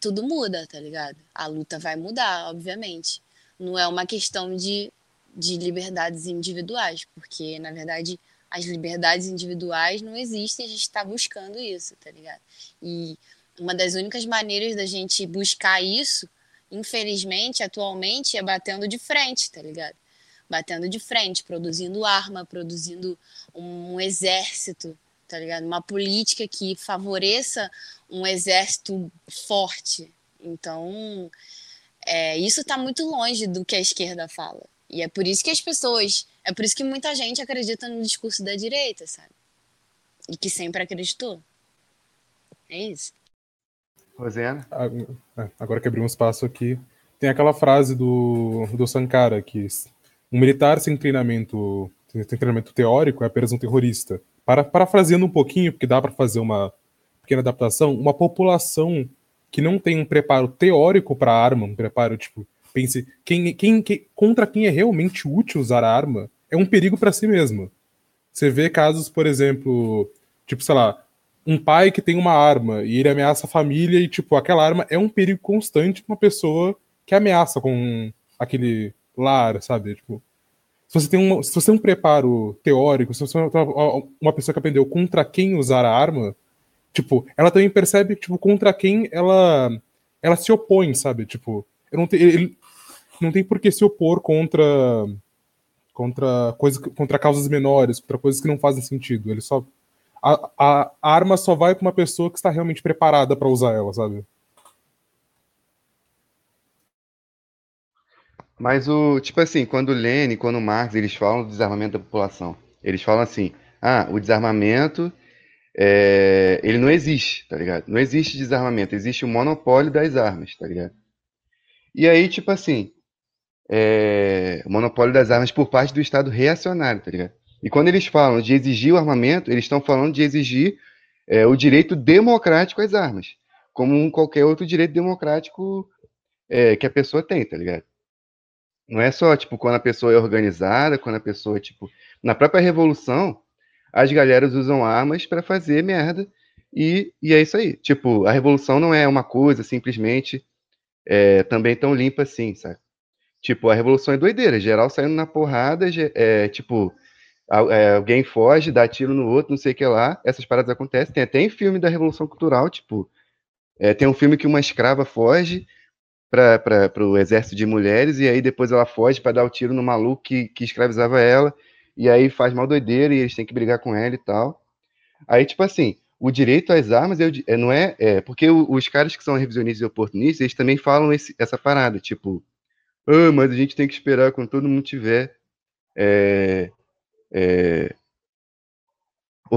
tudo muda, tá ligado? A luta vai mudar, obviamente. Não é uma questão de, de liberdades individuais, porque, na verdade, as liberdades individuais não existem, a gente está buscando isso, tá ligado? E uma das únicas maneiras da gente buscar isso infelizmente, atualmente, é batendo de frente, tá ligado? Batendo de frente, produzindo arma, produzindo um exército, tá ligado? Uma política que favoreça um exército forte. Então, é, isso está muito longe do que a esquerda fala. E é por isso que as pessoas, é por isso que muita gente acredita no discurso da direita, sabe? E que sempre acreditou. É isso. Rosena? É, agora que abri um espaço aqui, tem aquela frase do, do Sankara que um militar sem treinamento, sem treinamento teórico é apenas um terrorista. Para, parafraseando um pouquinho, porque dá para fazer uma pequena adaptação, uma população que não tem um preparo teórico para arma, um preparo tipo, pense, quem, quem, quem, contra quem é realmente útil usar a arma, é um perigo para si mesmo. Você vê casos, por exemplo, tipo, sei lá, um pai que tem uma arma e ele ameaça a família e, tipo, aquela arma é um perigo constante para uma pessoa que ameaça com aquele lar, sabe? Tipo, se você tem um, se você tem um preparo teórico, se você é uma pessoa que aprendeu contra quem usar a arma, tipo, ela também percebe, tipo, contra quem ela ela se opõe, sabe? Tipo, eu não tem, ele não tem por que se opor contra contra, coisa, contra causas menores, contra coisas que não fazem sentido. Ele só. A, a, arma só vai para uma pessoa que está realmente preparada para usar ela, sabe? Mas o, tipo assim, quando Lênin, quando Marx, eles falam do desarmamento da população, eles falam assim, ah, o desarmamento, é, ele não existe, tá ligado? Não existe desarmamento, existe o monopólio das armas, tá ligado? E aí, tipo assim, é, o monopólio das armas por parte do Estado reacionário, tá ligado? E quando eles falam de exigir o armamento, eles estão falando de exigir é, o direito democrático às armas, como qualquer outro direito democrático é, que a pessoa tem, tá ligado? Não é só, tipo, quando a pessoa é organizada, quando a pessoa, tipo. Na própria revolução, as galeras usam armas para fazer merda. E, e é isso aí. Tipo, a revolução não é uma coisa simplesmente é, também tão limpa assim, sabe? Tipo, a revolução é doideira, geral saindo na porrada, é, tipo, alguém foge, dá tiro no outro, não sei o que lá. Essas paradas acontecem. Tem até em filme da Revolução Cultural, tipo, é, tem um filme que uma escrava foge, para o exército de mulheres, e aí depois ela foge para dar o tiro no maluco que, que escravizava ela, e aí faz mal doideira e eles têm que brigar com ela e tal. Aí, tipo assim, o direito às armas é, não é, é. Porque os caras que são revisionistas e oportunistas, eles também falam esse, essa parada, tipo, ah, mas a gente tem que esperar quando todo mundo tiver é, é,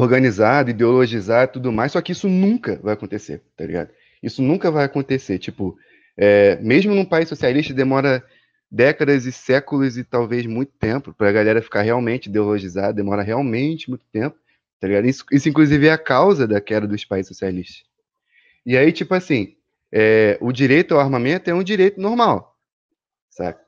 organizado, ideologizado e tudo mais, só que isso nunca vai acontecer, tá ligado? Isso nunca vai acontecer. Tipo, é, mesmo num país socialista, demora décadas e séculos e talvez muito tempo para a galera ficar realmente ideologizada, demora realmente muito tempo, tá ligado? Isso, isso, inclusive, é a causa da queda dos países socialistas. E aí, tipo assim, é, o direito ao armamento é um direito normal, sabe?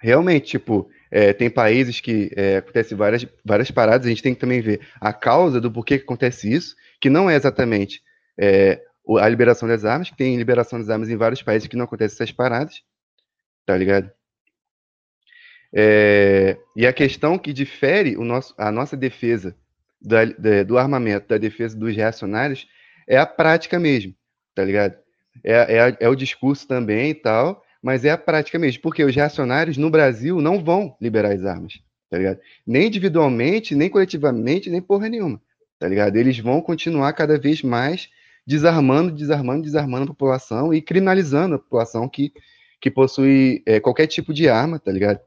Realmente, tipo, é, tem países que é, acontecem várias, várias paradas, a gente tem que também ver a causa do porquê que acontece isso, que não é exatamente é, a liberação das armas, que tem liberação das armas em vários países que não acontecem essas paradas, tá ligado? É, e a questão que difere o nosso, a nossa defesa do armamento da defesa dos reacionários é a prática mesmo, tá ligado? É, é, é, o discurso também e tal, mas é a prática mesmo, porque os reacionários no Brasil não vão liberar as armas, tá ligado? Nem individualmente, nem coletivamente, nem porra nenhuma, tá ligado? Eles vão continuar cada vez mais desarmando, desarmando, desarmando a população e criminalizando a população que, que possui é, qualquer tipo de arma, tá ligado?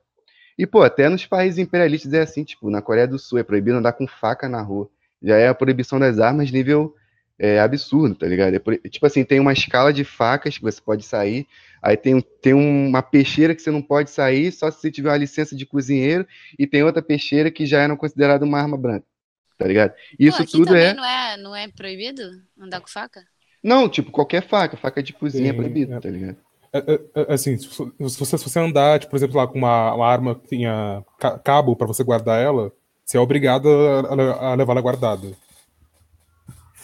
E, pô, até nos países imperialistas é assim, tipo, na Coreia do Sul é proibido andar com faca na rua. Já é a proibição das armas nível é, absurdo, tá ligado? É, tipo assim, tem uma escala de facas que você pode sair, aí tem, tem uma peixeira que você não pode sair só se você tiver uma licença de cozinheiro, e tem outra peixeira que já era considerada uma arma branca tá ligado? Isso Pô, tudo é... Não é. Não é proibido andar com faca? Não, tipo, qualquer faca, faca de cozinha é Sim, é proibido, é. tá ligado? É, é, é, assim, se você, se você andar, tipo, por exemplo, lá com uma, uma arma que tenha cabo para você guardar ela, você é obrigado a, a levar ela guardada.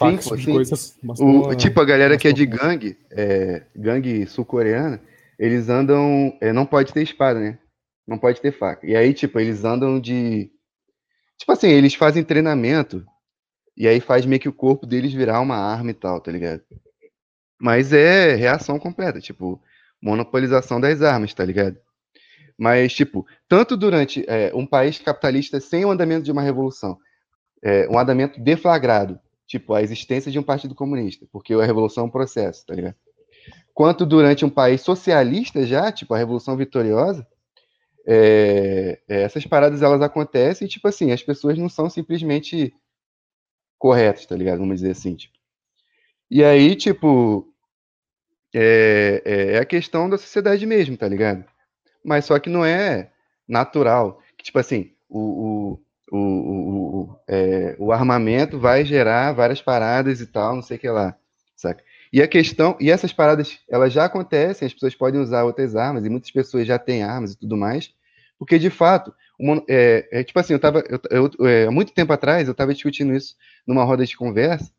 Sim, tipo. Coisas, o, tipo, a galera que é de gangue, é, gangue sul-coreana, eles andam. É, não pode ter espada, né? Não pode ter faca. E aí, tipo, eles andam de Tipo assim, eles fazem treinamento e aí faz meio que o corpo deles virar uma arma e tal, tá ligado? Mas é reação completa, tipo, monopolização das armas, tá ligado? Mas, tipo, tanto durante é, um país capitalista sem o andamento de uma revolução, é, um andamento deflagrado, tipo, a existência de um partido comunista, porque a revolução é um processo, tá ligado? Quanto durante um país socialista já, tipo, a revolução vitoriosa, é, é, essas paradas elas acontecem e, tipo assim, as pessoas não são simplesmente corretas, tá ligado? Vamos dizer assim, tipo. E aí, tipo, é, é, é a questão da sociedade mesmo, tá ligado? Mas só que não é natural. Tipo assim, o, o, o, o, é, o armamento vai gerar várias paradas e tal, não sei o que lá, saca? E a questão, e essas paradas, elas já acontecem, as pessoas podem usar outras armas, e muitas pessoas já têm armas e tudo mais, porque de fato, uma, é, é, tipo assim, eu tava, eu, eu, é, há muito tempo atrás, eu estava discutindo isso numa roda de conversa,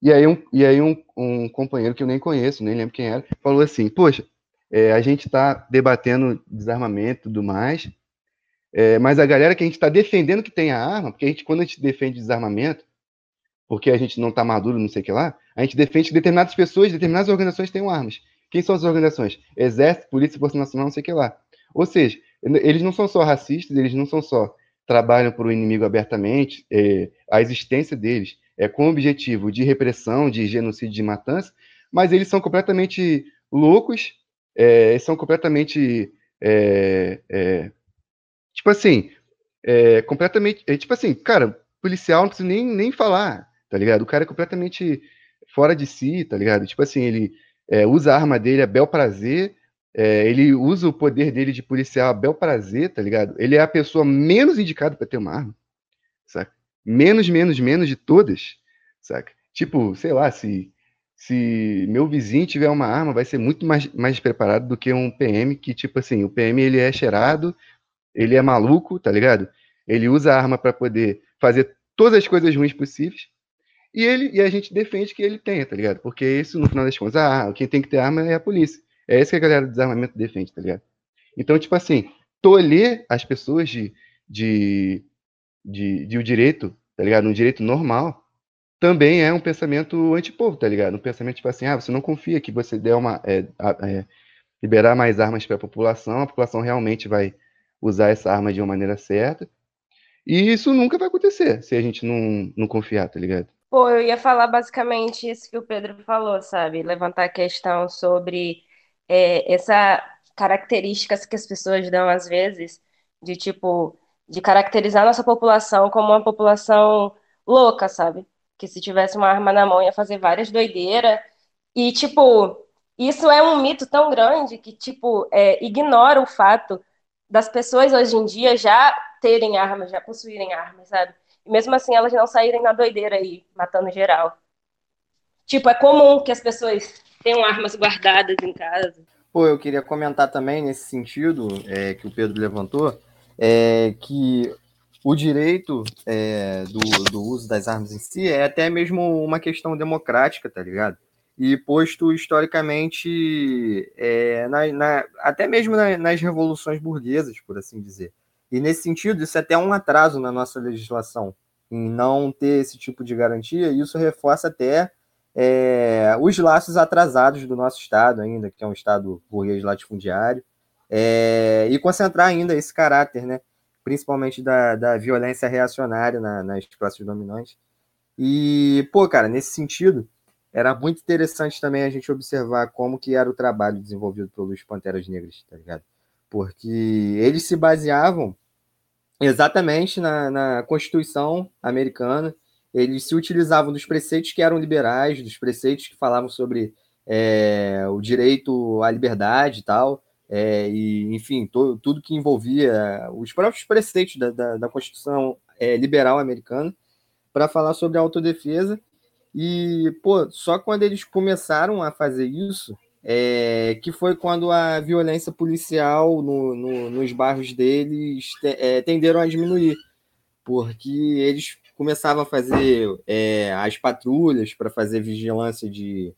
e aí um, e aí um, um companheiro que eu nem conheço, nem lembro quem era, falou assim, poxa, é, a gente está debatendo desarmamento e tudo mais, é, mas a galera que a gente está defendendo que tem a arma, porque a gente, quando a gente defende desarmamento, porque a gente não está maduro, não sei o que lá, a gente defende que determinadas pessoas, determinadas organizações tenham armas. Quem são as organizações? Exército, Polícia, Força Nacional, não sei o que lá. Ou seja, eles não são só racistas, eles não são só trabalham para o inimigo abertamente, é, a existência deles é com o objetivo de repressão, de genocídio, de matança, mas eles são completamente loucos, é, são completamente é, é, tipo assim, é, completamente, é, tipo assim, cara, policial não precisa nem, nem falar, tá ligado? O cara é completamente fora de si, tá ligado? Tipo assim, ele é, usa a arma dele a bel prazer, é, ele usa o poder dele de policial a bel prazer, tá ligado? Ele é a pessoa menos indicada para ter uma arma, saca? Menos, menos, menos de todas, saca? Tipo, sei lá, se, se meu vizinho tiver uma arma, vai ser muito mais, mais preparado do que um PM que, tipo assim, o PM ele é cheirado, ele é maluco, tá ligado? Ele usa a arma para poder fazer todas as coisas ruins possíveis, e ele e a gente defende que ele tenha, tá ligado? Porque isso, no final das contas, ah, quem tem que ter arma é a polícia. É isso que a galera do desarmamento defende, tá ligado? Então, tipo assim, tolher as pessoas de, de, de, de o direito, tá ligado? Um direito normal, também é um pensamento antipovo, tá ligado? Um pensamento tipo assim, ah, você não confia que você der uma. É, é, liberar mais armas para a população, a população realmente vai usar essa arma de uma maneira certa. E isso nunca vai acontecer se a gente não, não confiar, tá ligado? Pô, eu ia falar basicamente isso que o Pedro falou, sabe? Levantar a questão sobre é, essa características que as pessoas dão às vezes, de tipo, de caracterizar nossa população como uma população louca, sabe? Que se tivesse uma arma na mão ia fazer várias doideiras. E, tipo, isso é um mito tão grande que, tipo, é, ignora o fato das pessoas hoje em dia já terem armas, já possuírem armas, sabe? E mesmo assim elas não saírem na doideira aí, matando geral. Tipo, é comum que as pessoas tenham armas guardadas em casa. Pô, eu queria comentar também nesse sentido é, que o Pedro levantou, é, que o direito é, do, do uso das armas em si é até mesmo uma questão democrática, tá ligado? E posto historicamente, é, na, na, até mesmo na, nas revoluções burguesas, por assim dizer. E nesse sentido, isso é até um atraso na nossa legislação, em não ter esse tipo de garantia, e isso reforça até é, os laços atrasados do nosso Estado ainda, que é um Estado burguês latifundiário, é, e concentrar ainda esse caráter, né, principalmente da, da violência reacionária na, nas classes dominantes. E, pô, cara, nesse sentido, era muito interessante também a gente observar como que era o trabalho desenvolvido pelos Panteras Negras, tá ligado? Porque eles se baseavam exatamente na, na Constituição americana, eles se utilizavam dos preceitos que eram liberais, dos preceitos que falavam sobre é, o direito à liberdade e tal, é, e enfim, to, tudo que envolvia os próprios preceitos da, da, da Constituição é, liberal americana para falar sobre a autodefesa. E, pô, só quando eles começaram a fazer isso, é, que foi quando a violência policial no, no, nos bairros deles te, é, tenderam a diminuir, porque eles começava a fazer é, as patrulhas para fazer vigilância de,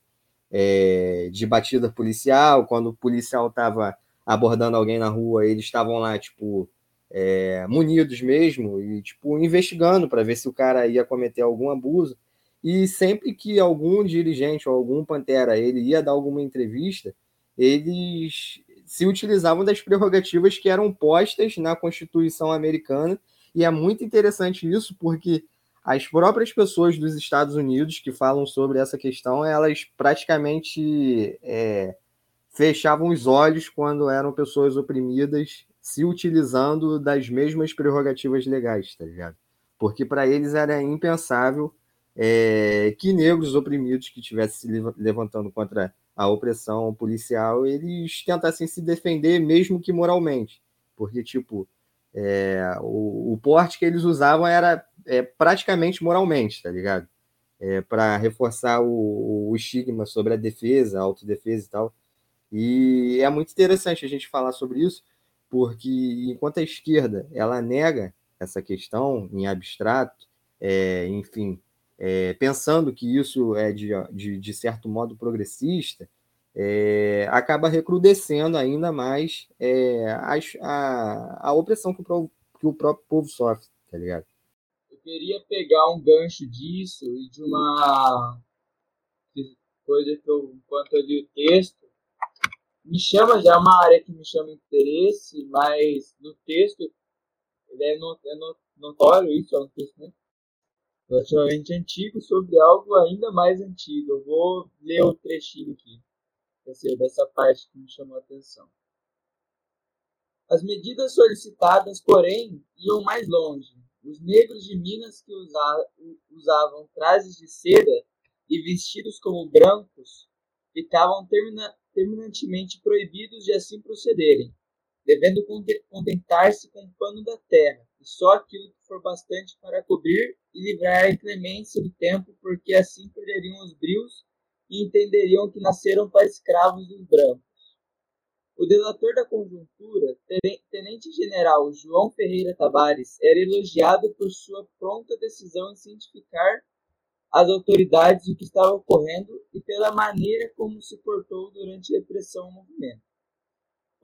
é, de batida policial. Quando o policial estava abordando alguém na rua, eles estavam lá, tipo, é, munidos mesmo e, tipo, investigando para ver se o cara ia cometer algum abuso. E sempre que algum dirigente ou algum pantera ele ia dar alguma entrevista, eles se utilizavam das prerrogativas que eram postas na Constituição americana e é muito interessante isso, porque as próprias pessoas dos Estados Unidos que falam sobre essa questão, elas praticamente é, fechavam os olhos quando eram pessoas oprimidas, se utilizando das mesmas prerrogativas legais, tá ligado? Porque para eles era impensável é, que negros oprimidos que estivessem se levantando contra a opressão policial, eles tentassem se defender, mesmo que moralmente. Porque, tipo, é, o, o, porte que eles usavam era é, praticamente moralmente, tá ligado? É, para reforçar o, o, estigma sobre a defesa, a autodefesa e tal. E é muito interessante a gente falar sobre isso, porque enquanto a esquerda ela nega essa questão em abstrato, é, enfim, é, pensando que isso é de, de, de certo modo progressista, é, acaba recrudescendo ainda mais é, a, a, a, opressão que o, que o próprio povo sofre, tá ligado? Eu queria pegar um gancho disso e de uma coisa que eu, enquanto eu li o texto, me chama, já é uma área que me chama interesse, mas no texto é, no, é no, notório isso, é um texto né? Relativamente antigo sobre algo ainda mais antigo. Eu vou ler o trechinho aqui, dessa parte que me chamou a atenção. As medidas solicitadas, porém, iam mais longe. Os negros de Minas que usavam trajes de seda e vestidos como brancos ficavam termina, terminantemente proibidos de assim procederem, devendo contentar-se com o pano da terra, e só aquilo que for bastante para cobrir e livrar a inclemência do tempo, porque assim perderiam os brios e entenderiam que nasceram para escravos dos brancos. O delator da conjuntura, tenente-general João Ferreira Tavares, era elogiado por sua pronta decisão em cientificar as autoridades do que estava ocorrendo e pela maneira como se portou durante a repressão ao movimento.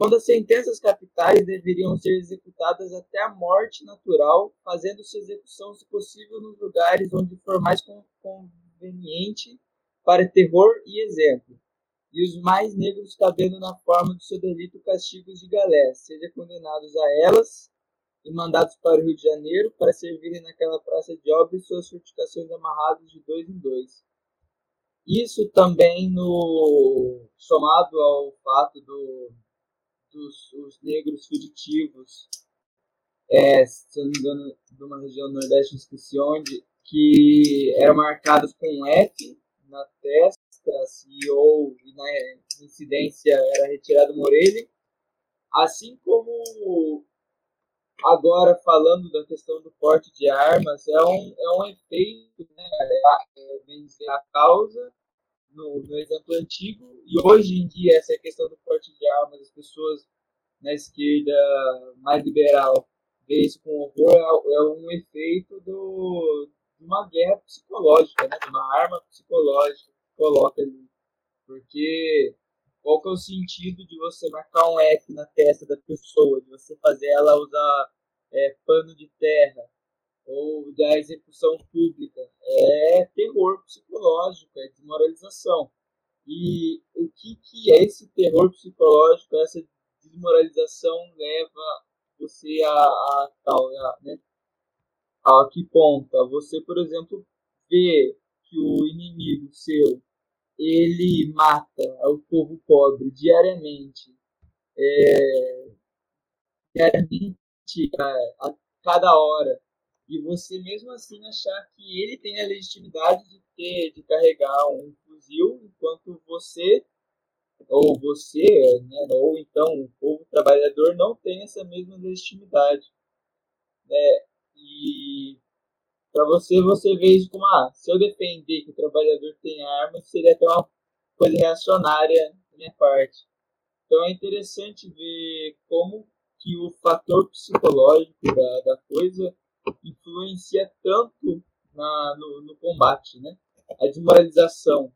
Quando as sentenças capitais deveriam ser executadas até a morte natural, fazendo sua execução, se possível, nos lugares onde for mais conveniente para terror e exemplo e os mais negros cabendo na forma do seu delito castigos de galé, seja condenados a elas e mandados para o Rio de Janeiro para servirem naquela praça de obras suas fortificações amarradas de dois em dois. Isso também no somado ao fato do, dos os negros fugitivos, é, se eu não me engano, de uma região nordeste, esqueci onde, que eram marcados com um F na testa e ou na incidência era retirado uma orelha, assim como agora falando da questão do porte de armas, é um, é um efeito, né, é, dizer, a causa no, no exemplo antigo, e hoje em dia essa questão do porte de armas, as pessoas na esquerda mais liberal vê isso com horror, é, é um efeito do, de uma guerra psicológica, né, de uma arma psicológica coloca ali. Porque qual que é o sentido de você marcar um F na testa da pessoa, de você fazer ela usar é, pano de terra, ou da execução pública? É terror psicológico, é desmoralização. E o que, que é esse terror psicológico, essa desmoralização leva você a, a tal, a, né? a que ponto? Você, por exemplo, ver que o inimigo seu ele mata o povo pobre diariamente, é, diariamente a, a, cada hora, e você mesmo assim achar que ele tem a legitimidade de ter, de carregar um fuzil, enquanto você ou você, né, ou então o povo trabalhador não tem essa mesma legitimidade, né? E para você, você vê isso como, ah, se eu defender que o trabalhador tem arma, seria até uma coisa reacionária da minha parte. Então é interessante ver como que o fator psicológico da, da coisa influencia tanto na, no, no combate, né? A desmoralização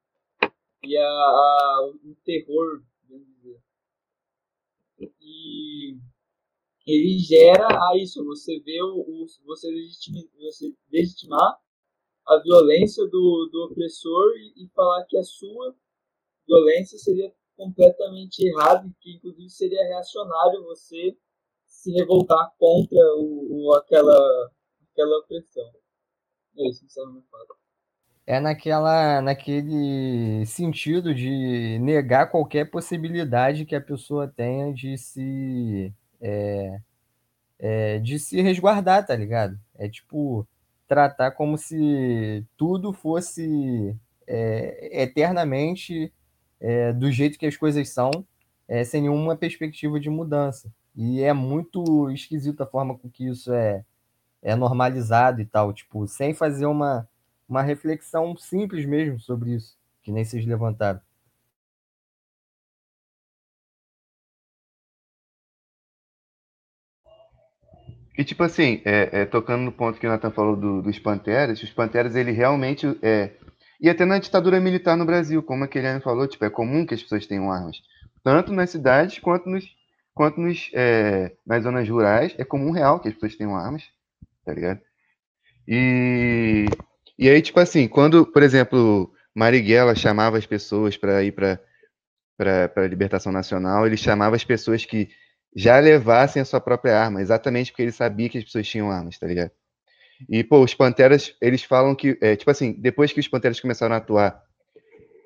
e a, a, o terror, vamos dizer. E ele gera a isso, você vê o, o você, legitima, você legitimar a violência do, do opressor e, e, falar que a sua violência seria completamente errada e que inclusive seria reacionário você se revoltar contra o, o aquela, aquela opressão. É isso, é uma fala. É naquela, naquele sentido de negar qualquer possibilidade que a pessoa tenha de se é, é, de se resguardar, tá ligado? É tipo tratar como se tudo fosse é, eternamente é, do jeito que as coisas são, é, sem nenhuma perspectiva de mudança. E é muito esquisito a forma com que isso é, é normalizado e tal, tipo, sem fazer uma, uma reflexão simples mesmo sobre isso, que nem vocês levantaram. E tipo assim, é, é, tocando no ponto que o Nathan falou do, dos Panteras, os Panteras, ele realmente é. E até na ditadura militar no Brasil, como a Keliane falou, tipo, é comum que as pessoas tenham armas. Tanto nas cidades quanto, nos, quanto nos, é, nas zonas rurais, é comum real que as pessoas tenham armas, tá ligado? E, e aí, tipo assim, quando, por exemplo, Marighella chamava as pessoas para ir para a libertação nacional, ele chamava as pessoas que já levassem a sua própria arma, exatamente porque ele sabia que as pessoas tinham armas, tá ligado? E, pô, os Panteras, eles falam que, é, tipo assim, depois que os Panteras começaram a atuar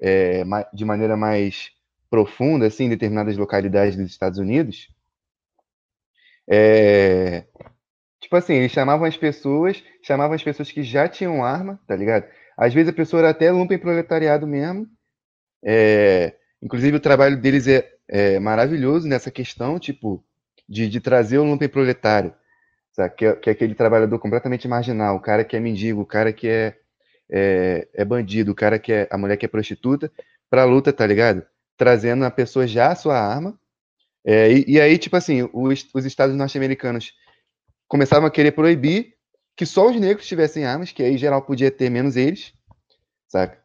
é, de maneira mais profunda, assim, em determinadas localidades dos Estados Unidos, é, tipo assim, eles chamavam as pessoas, chamavam as pessoas que já tinham arma, tá ligado? Às vezes a pessoa era até lumpen proletariado mesmo, é, inclusive o trabalho deles é, é maravilhoso nessa questão, tipo, de, de trazer o lumpen proletário, sabe? Que, é, que é aquele trabalhador completamente marginal, o cara que é mendigo, o cara que é, é, é bandido, o cara que é a mulher que é prostituta, pra luta, tá ligado? Trazendo a pessoa já a sua arma. É, e, e, aí, tipo assim, os, os estados norte-americanos começavam a querer proibir que só os negros tivessem armas, que aí geral podia ter menos eles, saca?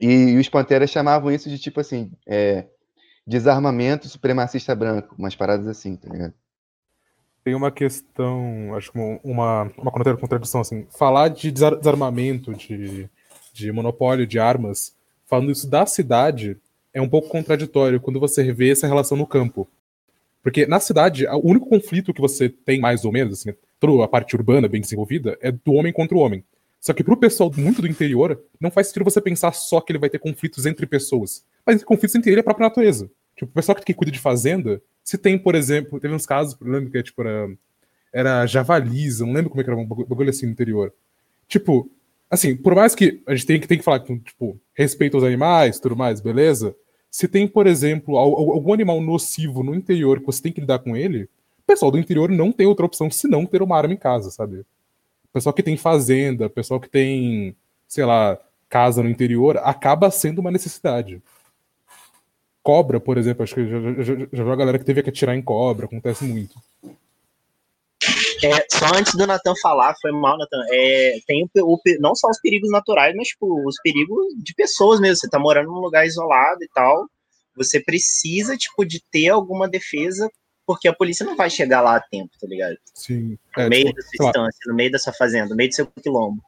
E, e os panteras chamavam isso de tipo assim, é, desarmamento supremacista branco, umas paradas assim, tá ligado? tem uma questão, acho que uma, uma contradição, assim, falar de desarmamento, de, de monopólio de armas, falando isso da cidade, é um pouco contraditório quando você vê essa relação no campo. Porque na cidade, o único conflito que você tem, mais ou menos, assim, toda a parte urbana bem desenvolvida, é do homem contra o homem. Só que pro pessoal muito do interior, não faz sentido você pensar só que ele vai ter conflitos entre pessoas, mas conflitos entre ele e a própria natureza. Tipo, o pessoal que cuida de fazenda, se tem, por exemplo, teve uns casos, eu lembro que tipo, era, era javalis, não lembro como é que era um bagulho assim no interior. Tipo, assim, por mais que a gente tem que, tem que falar com, tipo, respeito aos animais, tudo mais, beleza? Se tem, por exemplo, algum animal nocivo no interior que você tem que lidar com ele, o pessoal do interior não tem outra opção senão ter uma arma em casa, sabe? Pessoal que tem fazenda, pessoal que tem, sei lá, casa no interior, acaba sendo uma necessidade. Cobra, por exemplo, acho que já, já, já viu a galera que teve que atirar em cobra, acontece muito. É, só antes do Natan falar, foi mal, Natan. É, tem o, o, não só os perigos naturais, mas tipo, os perigos de pessoas mesmo. Você tá morando num lugar isolado e tal. Você precisa, tipo, de ter alguma defesa, porque a polícia não vai chegar lá a tempo, tá ligado? Sim. No é, meio tipo, da sua instância, no meio da sua fazenda, no meio do seu quilombo.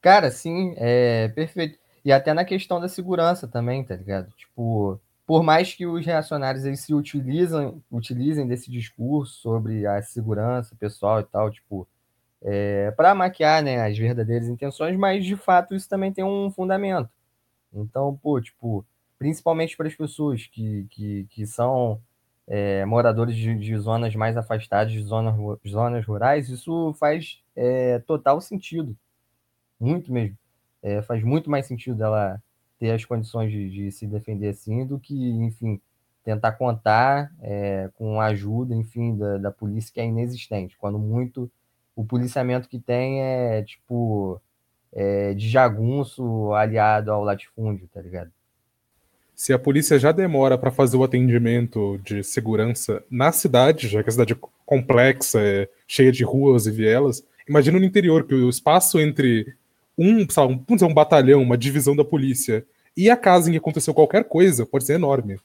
Cara, sim, é perfeito. E até na questão da segurança também, tá ligado? Tipo, por mais que os reacionários eles se utilizam, utilizem desse discurso sobre a segurança pessoal e tal, tipo, é, para maquiar né, as verdadeiras intenções, mas de fato isso também tem um fundamento. Então, pô, tipo, principalmente para as pessoas que, que, que são é, moradores de, de, zonas mais afastadas, de zonas, zonas rurais, isso faz é, total sentido. Muito mesmo. É, faz muito mais sentido ela ter as condições de, de se defender assim do que, enfim, tentar contar é, com a ajuda, enfim, da, da polícia que é inexistente. Quando muito o policiamento que tem é tipo é, de jagunço aliado ao latifúndio, tá ligado? Se a polícia já demora para fazer o atendimento de segurança na cidade, já que a cidade é complexa, é cheia de ruas e vielas, imagina no interior que o espaço entre um, sabe, um, um batalhão, uma divisão da polícia e a casa em que aconteceu qualquer coisa pode ser enorme.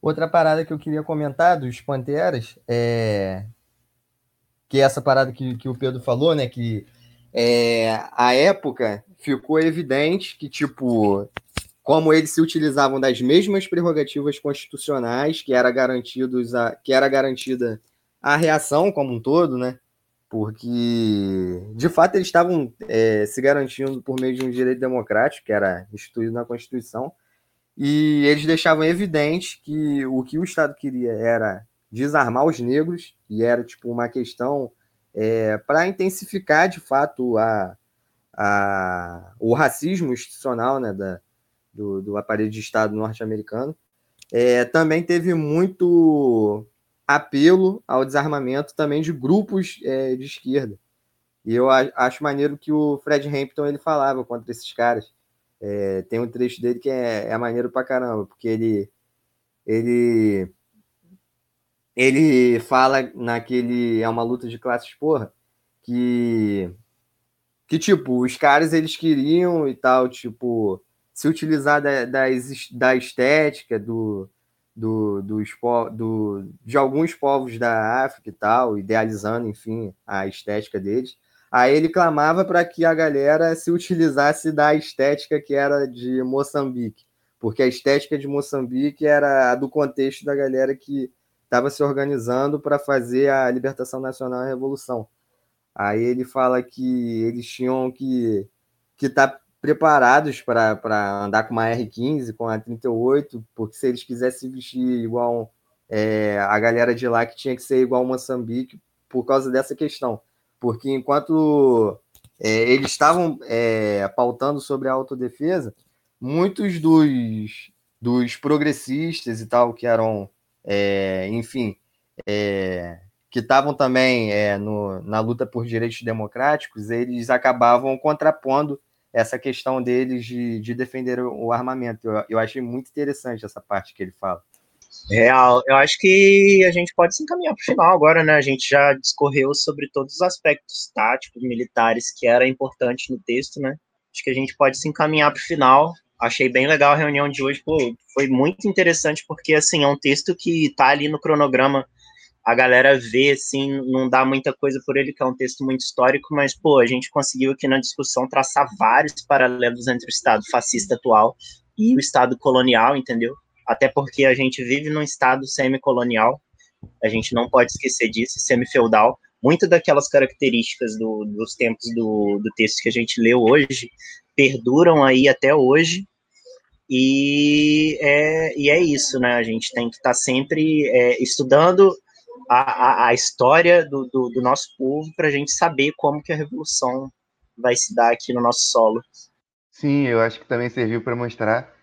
Outra parada que eu queria comentar dos Panteras é que essa parada que, que o Pedro falou, né? Que é, a época ficou evidente que, tipo, como eles se utilizavam das mesmas prerrogativas constitucionais que era garantidos a, que era garantida a reação como um todo, né? Porque de fato eles estavam é, se garantindo por meio de um direito democrático que era instituído na Constituição, e eles deixavam evidente que o que o Estado queria era desarmar os negros, e era tipo uma questão é, para intensificar de fato a, a, o racismo institucional né, da, do, do aparelho de Estado norte-americano. É, também teve muito apelo ao desarmamento também de grupos é, de esquerda. E eu acho maneiro que o Fred Hampton ele falava contra esses caras. É, tem um trecho dele que é, é maneiro pra caramba, porque ele ele ele fala naquele é uma luta de classes porra que que tipo os caras eles queriam e tal tipo se utilizar da, da, da estética do do, dos, do, de alguns povos da África e tal, idealizando, enfim, a estética deles. Aí ele clamava para que a galera se utilizasse da estética que era de Moçambique, porque a estética de Moçambique era a do contexto da galera que estava se organizando para fazer a libertação nacional e a revolução. Aí ele fala que eles tinham que que tá preparados para andar com uma R15, com a 38, porque se eles quisessem vestir igual é, a galera de lá, que tinha que ser igual Moçambique, por causa dessa questão. Porque enquanto é, eles estavam é, pautando sobre a autodefesa, muitos dos, dos progressistas e tal, que eram, é, enfim, é, que estavam também é, no, na luta por direitos democráticos, eles acabavam contrapondo essa questão deles de, de defender o armamento. Eu, eu achei muito interessante essa parte que ele fala. Real, eu acho que a gente pode se encaminhar para o final agora, né? A gente já discorreu sobre todos os aspectos táticos, militares, que era importante no texto, né? Acho que a gente pode se encaminhar para o final. Achei bem legal a reunião de hoje, pô, foi muito interessante, porque, assim, é um texto que está ali no cronograma a galera vê, assim, não dá muita coisa por ele, que é um texto muito histórico, mas, pô, a gente conseguiu aqui na discussão traçar vários paralelos entre o Estado fascista atual e o Estado colonial, entendeu? Até porque a gente vive num Estado semi-colonial, a gente não pode esquecer disso, semi-feudal. Muitas daquelas características do, dos tempos do, do texto que a gente leu hoje perduram aí até hoje, e é, e é isso, né? A gente tem que estar tá sempre é, estudando a, a, a história do, do, do, nosso povo para a gente saber como que a revolução vai se dar aqui no nosso solo. Sim, eu acho que também serviu para mostrar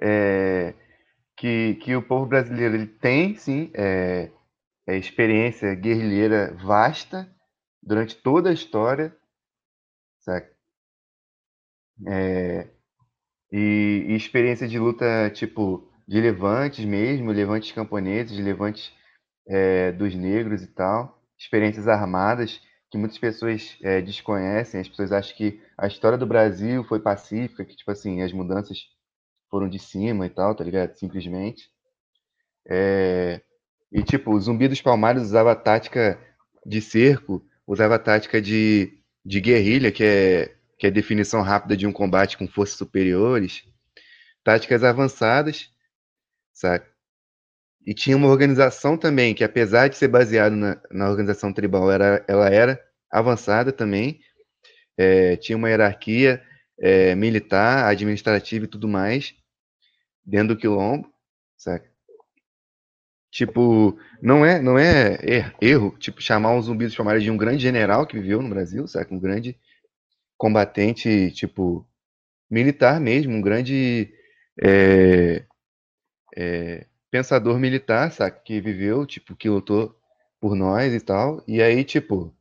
é, que, que o povo brasileiro ele tem, sim, é, é, experiência guerrilheira vasta durante toda a história? É, e, e, experiência de luta, tipo, de levantes mesmo, levantes camponeses, levantes é, dos negros e tal, experiências armadas que muitas pessoas é, desconhecem. As pessoas acham que a história do Brasil foi pacífica, que tipo assim as mudanças foram de cima e tal, tá ligado? Simplesmente. É... E tipo, o Zumbi dos Palmares usava tática de cerco, usava tática de, de guerrilha, que é, que é a definição rápida de um combate com forças superiores, táticas avançadas, saca? E tinha uma organização também, que apesar de ser baseado na, na organização tribal, era, ela era avançada também. É, tinha uma hierarquia é, militar, administrativa e tudo mais, dentro do quilombo, saca? Tipo, não é, não é er, erro, tipo, chamar um zumbi dos palmares de um grande general que viveu no Brasil, saca? Um grande combatente, tipo, militar mesmo, um grande é, é, pensador militar, saca? Que viveu, tipo, que lutou por nós e tal. E aí, tipo.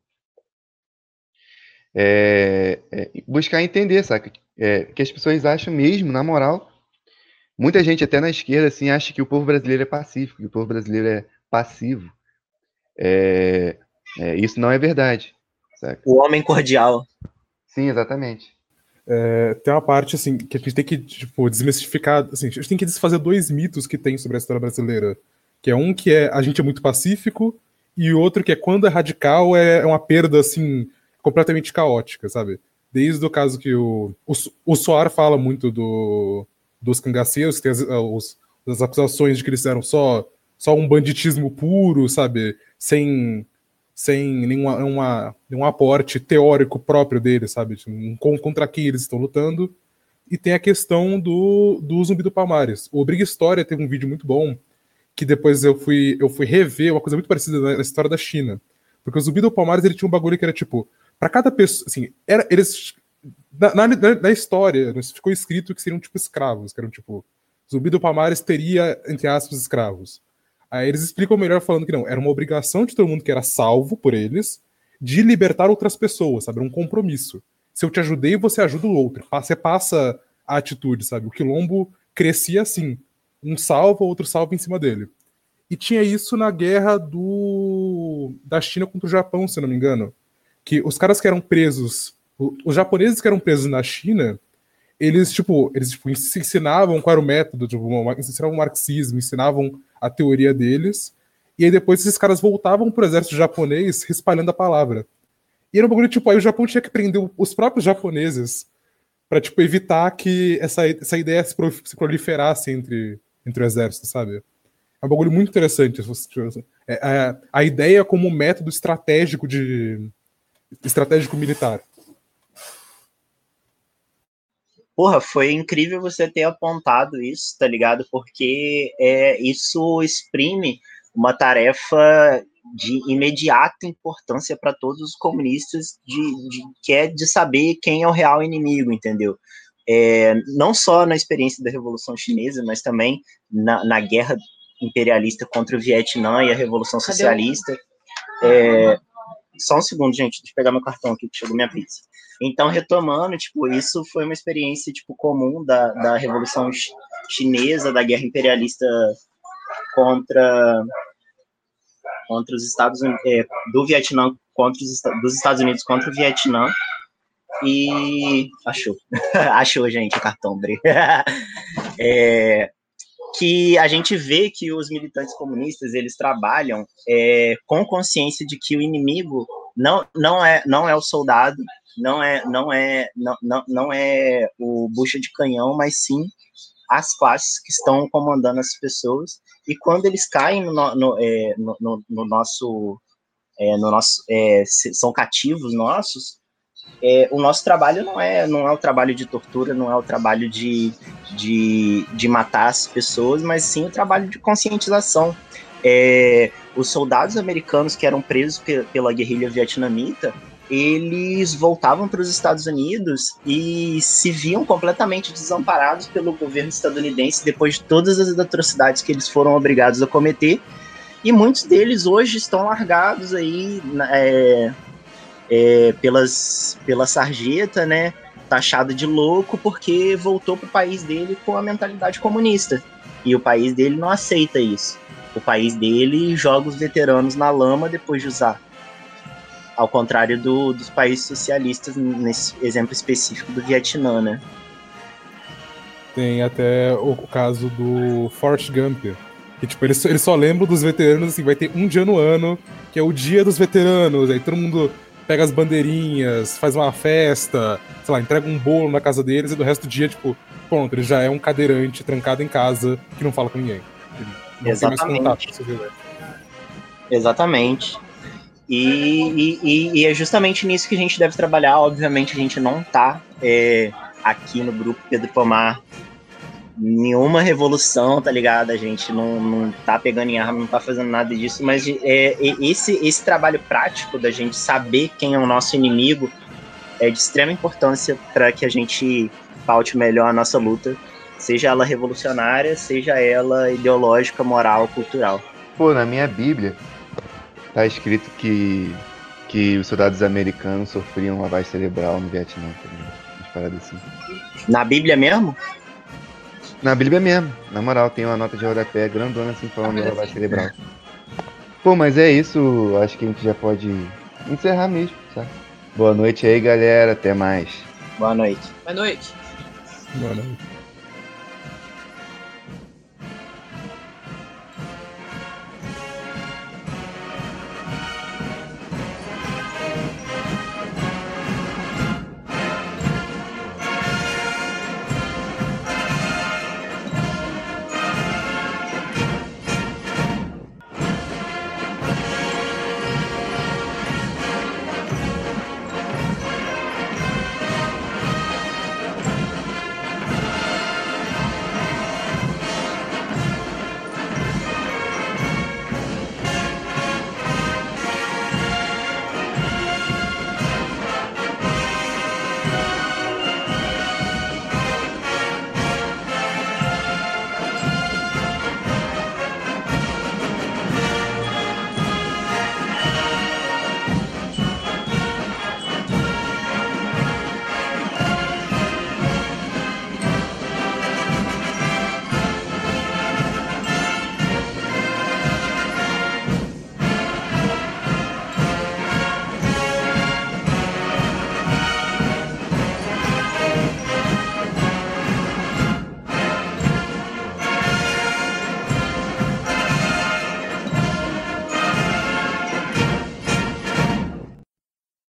É, é, buscar entender, saca? É, que as pessoas acham mesmo, na moral. Muita gente, até na esquerda, assim, acha que o povo brasileiro é pacífico, que o povo brasileiro é passivo. É, é, isso não é verdade. Saca? O homem cordial. Sim, exatamente. É, tem uma parte assim que a gente tem que tipo, desmistificar. Assim, a gente tem que desfazer dois mitos que tem sobre a história brasileira. Que é um que é a gente é muito pacífico, e outro que é quando é radical é, é uma perda assim completamente caótica, sabe? Desde o caso que o, o, o Soar fala muito do, dos cangaceiros, que tem as, os, as acusações de que eles eram só, só um banditismo puro, sabe? Sem sem nenhuma, uma, nenhum aporte teórico próprio deles, sabe? Tipo, contra quem eles estão lutando. E tem a questão do, do Zumbi do Palmares. O Briga História teve um vídeo muito bom, que depois eu fui, eu fui rever uma coisa muito parecida na história da China. Porque o Zumbi do Palmares ele tinha um bagulho que era tipo, para cada pessoa, assim, era, eles. Na, na, na história, né, ficou escrito que seriam tipo escravos, que eram tipo. Zumbi do Palmares teria, entre aspas, escravos. Aí eles explicam melhor falando que não, era uma obrigação de todo mundo que era salvo por eles de libertar outras pessoas, sabe? Era um compromisso. Se eu te ajudei, você ajuda o outro. Você passa a atitude, sabe? O quilombo crescia assim. Um salva, outro salva em cima dele. E tinha isso na guerra do da China contra o Japão, se não me engano. Que os caras que eram presos, os japoneses que eram presos na China, eles, tipo, eles tipo, ensinavam qual era o método, tipo, ensinavam o marxismo, ensinavam a teoria deles, e aí depois esses caras voltavam pro exército japonês espalhando a palavra. E era um bagulho, tipo, aí o Japão tinha que prender os próprios japoneses para tipo, evitar que essa, essa ideia se, se proliferasse entre, entre o exército, sabe? É um bagulho muito interessante. É, é, a ideia como método estratégico de estratégico militar. Porra, foi incrível você ter apontado isso, tá ligado? Porque é, isso exprime uma tarefa de imediata importância para todos os comunistas, de, de, que é de saber quem é o real inimigo, entendeu? É, não só na experiência da Revolução Chinesa, mas também na, na guerra imperialista contra o Vietnã e a Revolução Socialista. É, só um segundo, gente, deixa eu pegar meu cartão aqui que chegou minha pizza. Então, retomando, tipo, isso foi uma experiência, tipo, comum da, da Revolução Chinesa, da guerra imperialista contra contra os Estados Unidos, é, do Vietnã contra os dos Estados Unidos contra o Vietnã. E achou, achou gente o cartão, é, que a gente vê que os militantes comunistas eles trabalham é, com consciência de que o inimigo não, não é não é o soldado, não é não é não, não, não é o bucha de canhão, mas sim as classes que estão comandando as pessoas. E quando eles caem no, no, é, no, no, no nosso é, no nosso é, são cativos nossos é, o nosso trabalho não é não é o trabalho de tortura não é o trabalho de, de, de matar as pessoas mas sim o trabalho de conscientização é, os soldados americanos que eram presos pela guerrilha vietnamita eles voltavam para os Estados Unidos e se viam completamente desamparados pelo governo estadunidense depois de todas as atrocidades que eles foram obrigados a cometer. E muitos deles hoje estão largados aí é, é, pelas, pela sarjeta, né? Taxado de louco porque voltou para o país dele com a mentalidade comunista. E o país dele não aceita isso. O país dele joga os veteranos na lama depois de usar ao contrário do, dos países socialistas, nesse exemplo específico do Vietnã, né? Tem até o, caso do Forrest Gump, que tipo, ele, ele só lembra dos veteranos, assim, vai ter um dia no ano, que é o dia dos veteranos, aí todo mundo pega as bandeirinhas, faz uma festa, sei lá, entrega um bolo na casa deles e do resto do dia, tipo, pronto, ele já é um cadeirante trancado em casa que não fala com ninguém. Não Exatamente. tem mais contato, Exatamente. E, e, e, é justamente nisso que a gente deve trabalhar. Obviamente, a gente não está é, aqui no grupo Pedro Pomar nenhuma revolução, tá ligado? A gente não, não tá pegando em arma, não tá fazendo nada disso, mas é, esse, esse trabalho prático da gente saber quem é o nosso inimigo é de extrema importância para que a gente paute melhor a nossa luta, seja ela revolucionária, seja ela ideológica, moral, cultural. Pô, na minha Bíblia, tá escrito que, que os soldados americanos sofriam lavagem cerebral no Vietnã, tá Umas paradas assim. Na Bíblia mesmo? Na Bíblia mesmo, na moral, tem uma nota de rodapé grandona assim falando de lavagem cerebral. Pô, mas é isso, acho que a gente já pode encerrar mesmo, sabe? Boa noite aí, galera, até mais. Boa noite. Boa noite. Boa noite.